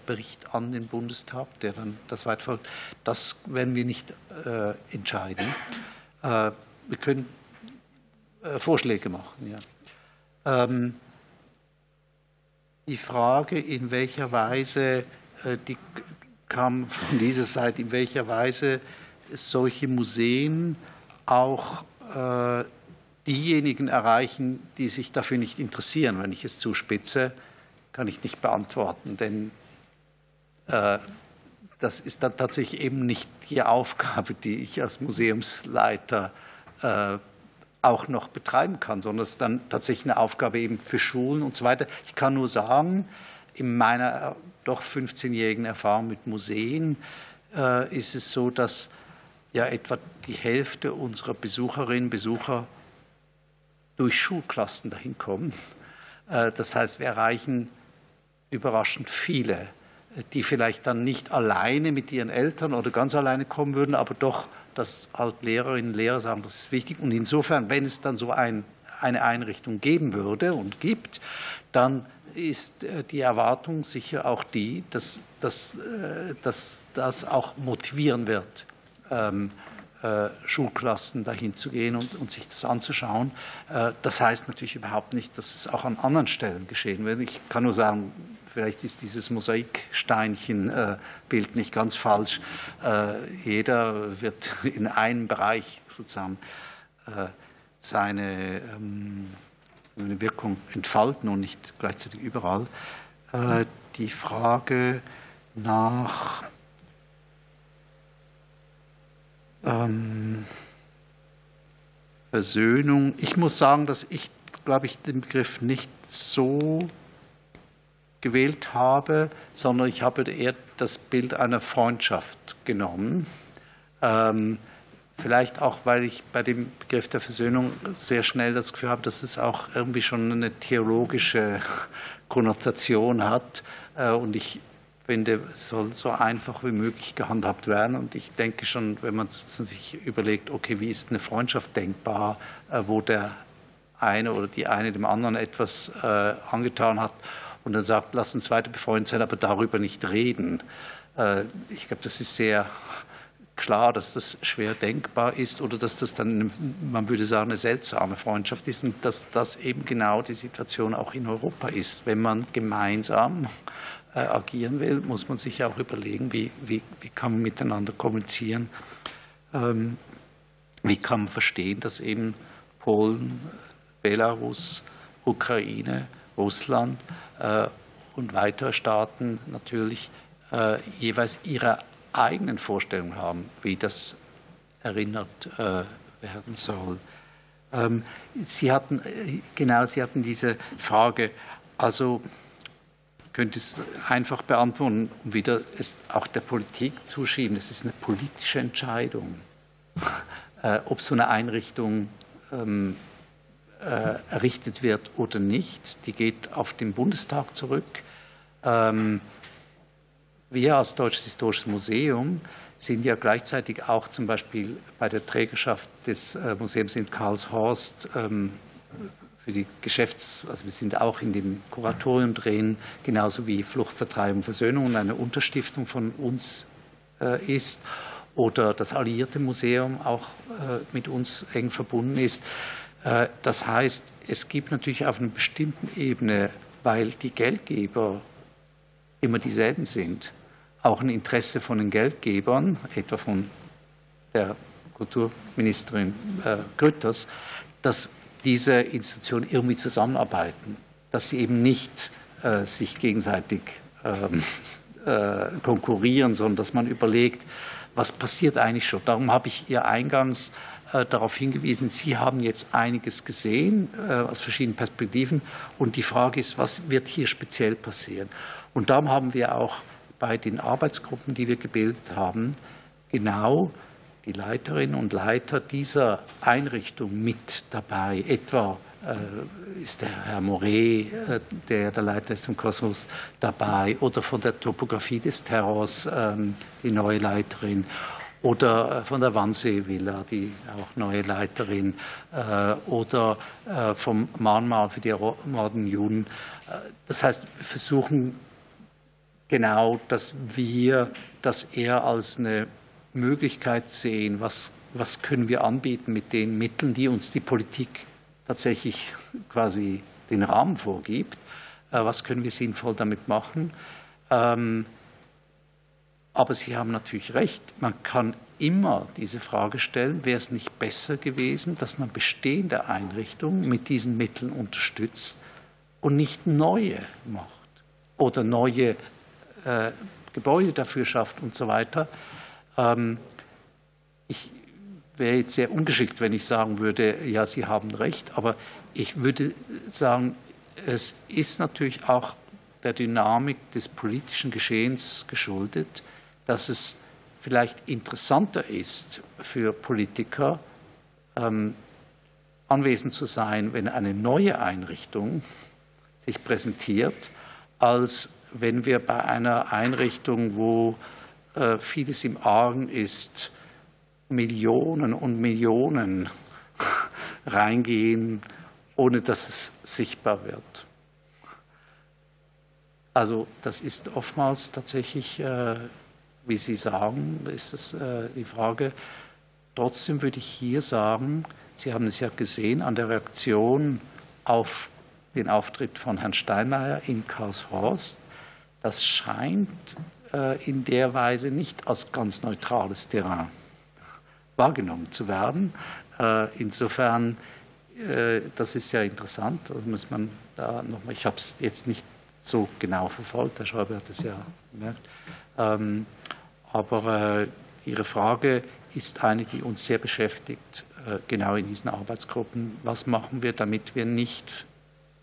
Bericht an den Bundestag, der dann das weiterfolgt. Das werden wir nicht äh, entscheiden. Äh, wir können äh, Vorschläge machen. Ja. Ähm, die Frage, in welcher Weise, äh, die kam von dieser Seite, in welcher Weise solche Museen auch äh, diejenigen erreichen, die sich dafür nicht interessieren. Wenn ich es zuspitze, kann ich nicht beantworten, denn äh, das ist dann tatsächlich eben nicht die Aufgabe, die ich als Museumsleiter äh, auch noch betreiben kann, sondern es ist dann tatsächlich eine Aufgabe eben für Schulen und so weiter. Ich kann nur sagen, in meiner doch 15-jährigen Erfahrung mit Museen äh, ist es so, dass ja etwa die Hälfte unserer Besucherinnen und Besucher durch Schulklassen dahin kommen. Äh, das heißt, wir erreichen überraschend viele, die vielleicht dann nicht alleine mit ihren Eltern oder ganz alleine kommen würden, aber doch, dass halt Lehrerinnen und Lehrer sagen, das ist wichtig. Und insofern, wenn es dann so ein, eine Einrichtung geben würde und gibt, dann ist äh, die Erwartung sicher auch die, dass, dass, äh, dass das auch motivieren wird, ähm, äh, Schulklassen dahin zu gehen und, und, sich das anzuschauen. Das heißt natürlich überhaupt nicht, dass es auch an anderen Stellen geschehen wird. Ich kann nur sagen, vielleicht ist dieses Mosaiksteinchen-Bild nicht ganz falsch. Jeder wird in einem Bereich sozusagen seine ähm, eine Wirkung entfalten und nicht gleichzeitig überall. Äh, die Frage nach ähm, Versöhnung. Ich muss sagen, dass ich, glaube ich, den Begriff nicht so gewählt habe, sondern ich habe eher das Bild einer Freundschaft genommen. Ähm, Vielleicht auch, weil ich bei dem Begriff der Versöhnung sehr schnell das Gefühl habe, dass es auch irgendwie schon eine theologische Konnotation hat. Äh, und ich finde, es soll so einfach wie möglich gehandhabt werden. Und ich denke schon, wenn man sich überlegt, okay, wie ist eine Freundschaft denkbar, äh, wo der eine oder die eine dem anderen etwas äh, angetan hat und dann sagt, lass uns weiter befreundet sein, aber darüber nicht reden. Ich glaube, das ist sehr klar, dass das schwer denkbar ist oder dass das dann, man würde sagen, eine seltsame Freundschaft ist und dass das eben genau die Situation auch in Europa ist. Wenn man gemeinsam äh, agieren will, muss man sich auch überlegen, wie, wie, wie kann man miteinander kommunizieren, ähm, wie kann man verstehen, dass eben Polen, Belarus, Ukraine, Russland äh, und weitere Staaten natürlich äh, jeweils ihre eigenen Vorstellungen haben, wie das erinnert äh, werden soll. Ähm, Sie hatten, äh, genau, Sie hatten diese Frage, also könnte es einfach beantworten und wieder es auch der Politik zuschieben. Es ist eine politische Entscheidung, äh, ob so eine Einrichtung ähm, äh, errichtet wird oder nicht. Die geht auf den Bundestag zurück. Ähm, wir als Deutsches Historisches Museum sind ja gleichzeitig auch zum Beispiel bei der Trägerschaft des äh, Museums in Karlshorst ähm, für die Geschäfts-, also wir sind auch in dem Kuratorium drin, genauso wie Flucht, Vertreibung, Versöhnung eine Unterstiftung von uns äh, ist oder das Alliierte Museum auch mit uns eng verbunden ist. Das heißt, es gibt natürlich auf einer bestimmten Ebene, weil die Geldgeber immer dieselben sind, auch ein Interesse von den Geldgebern, etwa von der Kulturministerin äh, Grütters, dass diese Institutionen irgendwie zusammenarbeiten, dass sie eben nicht äh, sich gegenseitig ähm, äh, konkurrieren, sondern dass man überlegt, was passiert eigentlich schon. Darum habe ich ihr eingangs darauf hingewiesen, Sie haben jetzt einiges gesehen aus verschiedenen Perspektiven und die Frage ist, was wird hier speziell passieren? Und darum haben wir auch bei den Arbeitsgruppen, die wir gebildet haben, genau die Leiterinnen und Leiter dieser Einrichtung mit dabei. Etwa äh, ist der Herr Moret, äh, der der Leiter ist vom Kosmos, dabei oder von der Topographie des Terrors ähm, die neue Leiterin oder äh, von der Wannsee-Villa, die auch neue Leiterin, oder vom Mahnmal für die ermordeten Juden. Das heißt, wir versuchen genau, dass wir das eher als eine Möglichkeit sehen, was, was können wir anbieten mit den Mitteln, die uns die Politik tatsächlich quasi den Rahmen vorgibt. Was können wir sinnvoll damit machen? Aber Sie haben natürlich recht, man kann immer diese Frage stellen, wäre es nicht besser gewesen, dass man bestehende Einrichtungen mit diesen Mitteln unterstützt und nicht neue macht oder neue äh, Gebäude dafür schafft und so weiter. Ähm, ich wäre jetzt sehr ungeschickt, wenn ich sagen würde, ja, Sie haben recht, aber ich würde sagen, es ist natürlich auch der Dynamik des politischen Geschehens geschuldet, dass es vielleicht interessanter ist für Politiker, ähm, anwesend zu sein, wenn eine neue Einrichtung sich präsentiert, als wenn wir bei einer Einrichtung, wo äh, vieles im Argen ist, Millionen und Millionen reingehen, ohne dass es sichtbar wird. Also das ist oftmals tatsächlich äh, wie Sie sagen, ist das äh, die Frage. Trotzdem würde ich hier sagen, Sie haben es ja gesehen an der Reaktion auf den Auftritt von Herrn Steinmeier in Karlshorst. Das scheint äh, in der Weise nicht als ganz neutrales Terrain wahrgenommen zu werden. Äh, insofern, das ist ja interessant. Also muss man da noch ich habe es jetzt nicht so genau verfolgt. Herr Schäuble hat es ja gemerkt. Ähm, aber äh, Ihre Frage ist eine, die uns sehr beschäftigt, äh, genau in diesen Arbeitsgruppen. Was machen wir, damit wir nicht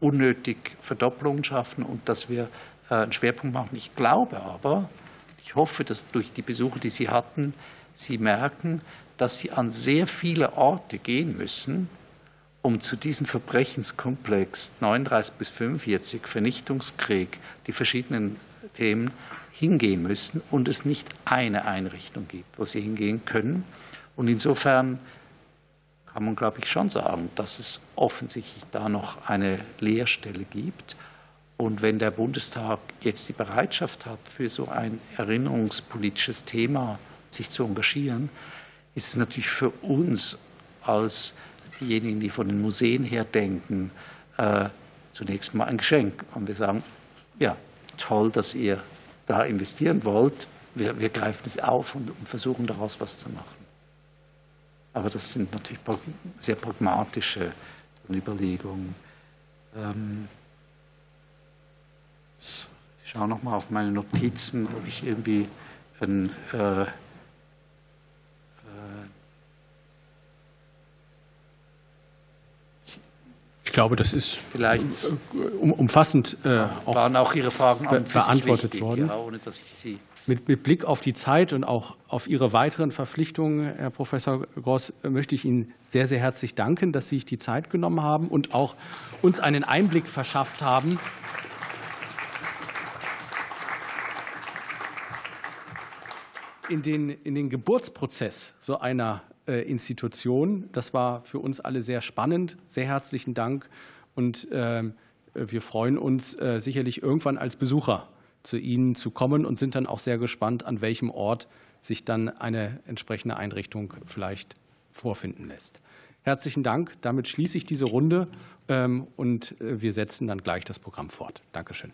unnötig Verdopplungen schaffen und dass wir äh, einen Schwerpunkt machen? Ich glaube aber, ich hoffe, dass durch die Besuche, die Sie hatten, Sie merken, dass Sie an sehr viele Orte gehen müssen, um zu diesem Verbrechenskomplex 39 bis 45, Vernichtungskrieg, die verschiedenen Themen hingehen müssen und es nicht eine Einrichtung gibt, wo sie hingehen können. Und insofern kann man, glaube ich, schon sagen, dass es offensichtlich da noch eine Leerstelle gibt. Und wenn der Bundestag jetzt die Bereitschaft hat, für so ein erinnerungspolitisches Thema sich zu engagieren, ist es natürlich für uns als diejenigen, die von den Museen her denken, äh, zunächst mal ein Geschenk. Und wir sagen, ja, toll, dass ihr da investieren wollt, wir, wir greifen es auf und, versuchen daraus was zu machen. Aber das sind natürlich sehr pragmatische Überlegungen. Ähm, ich schaue noch mal auf meine Notizen, ob ich irgendwie ein äh, Ich glaube, das ist vielleicht umfassend äh, auch waren auch Ihre Fragen be beantwortet wichtig, worden. Ja, ohne dass ich sie mit, mit, Blick auf die Zeit und auch auf Ihre weiteren Verpflichtungen, Herr Professor Gross, möchte ich Ihnen sehr, sehr herzlich danken, dass Sie sich die Zeit genommen haben und auch uns einen Einblick verschafft haben. In den, in den Geburtsprozess so einer Institution. Das war für uns alle sehr spannend. Sehr herzlichen Dank. Und ähm, wir freuen uns äh, sicherlich irgendwann als Besucher zu Ihnen zu kommen und sind dann auch sehr gespannt, an welchem Ort sich dann eine entsprechende Einrichtung vielleicht vorfinden lässt. Herzlichen Dank. Damit schließe ich diese Runde ähm, und äh, wir setzen dann gleich das Programm fort. Dankeschön.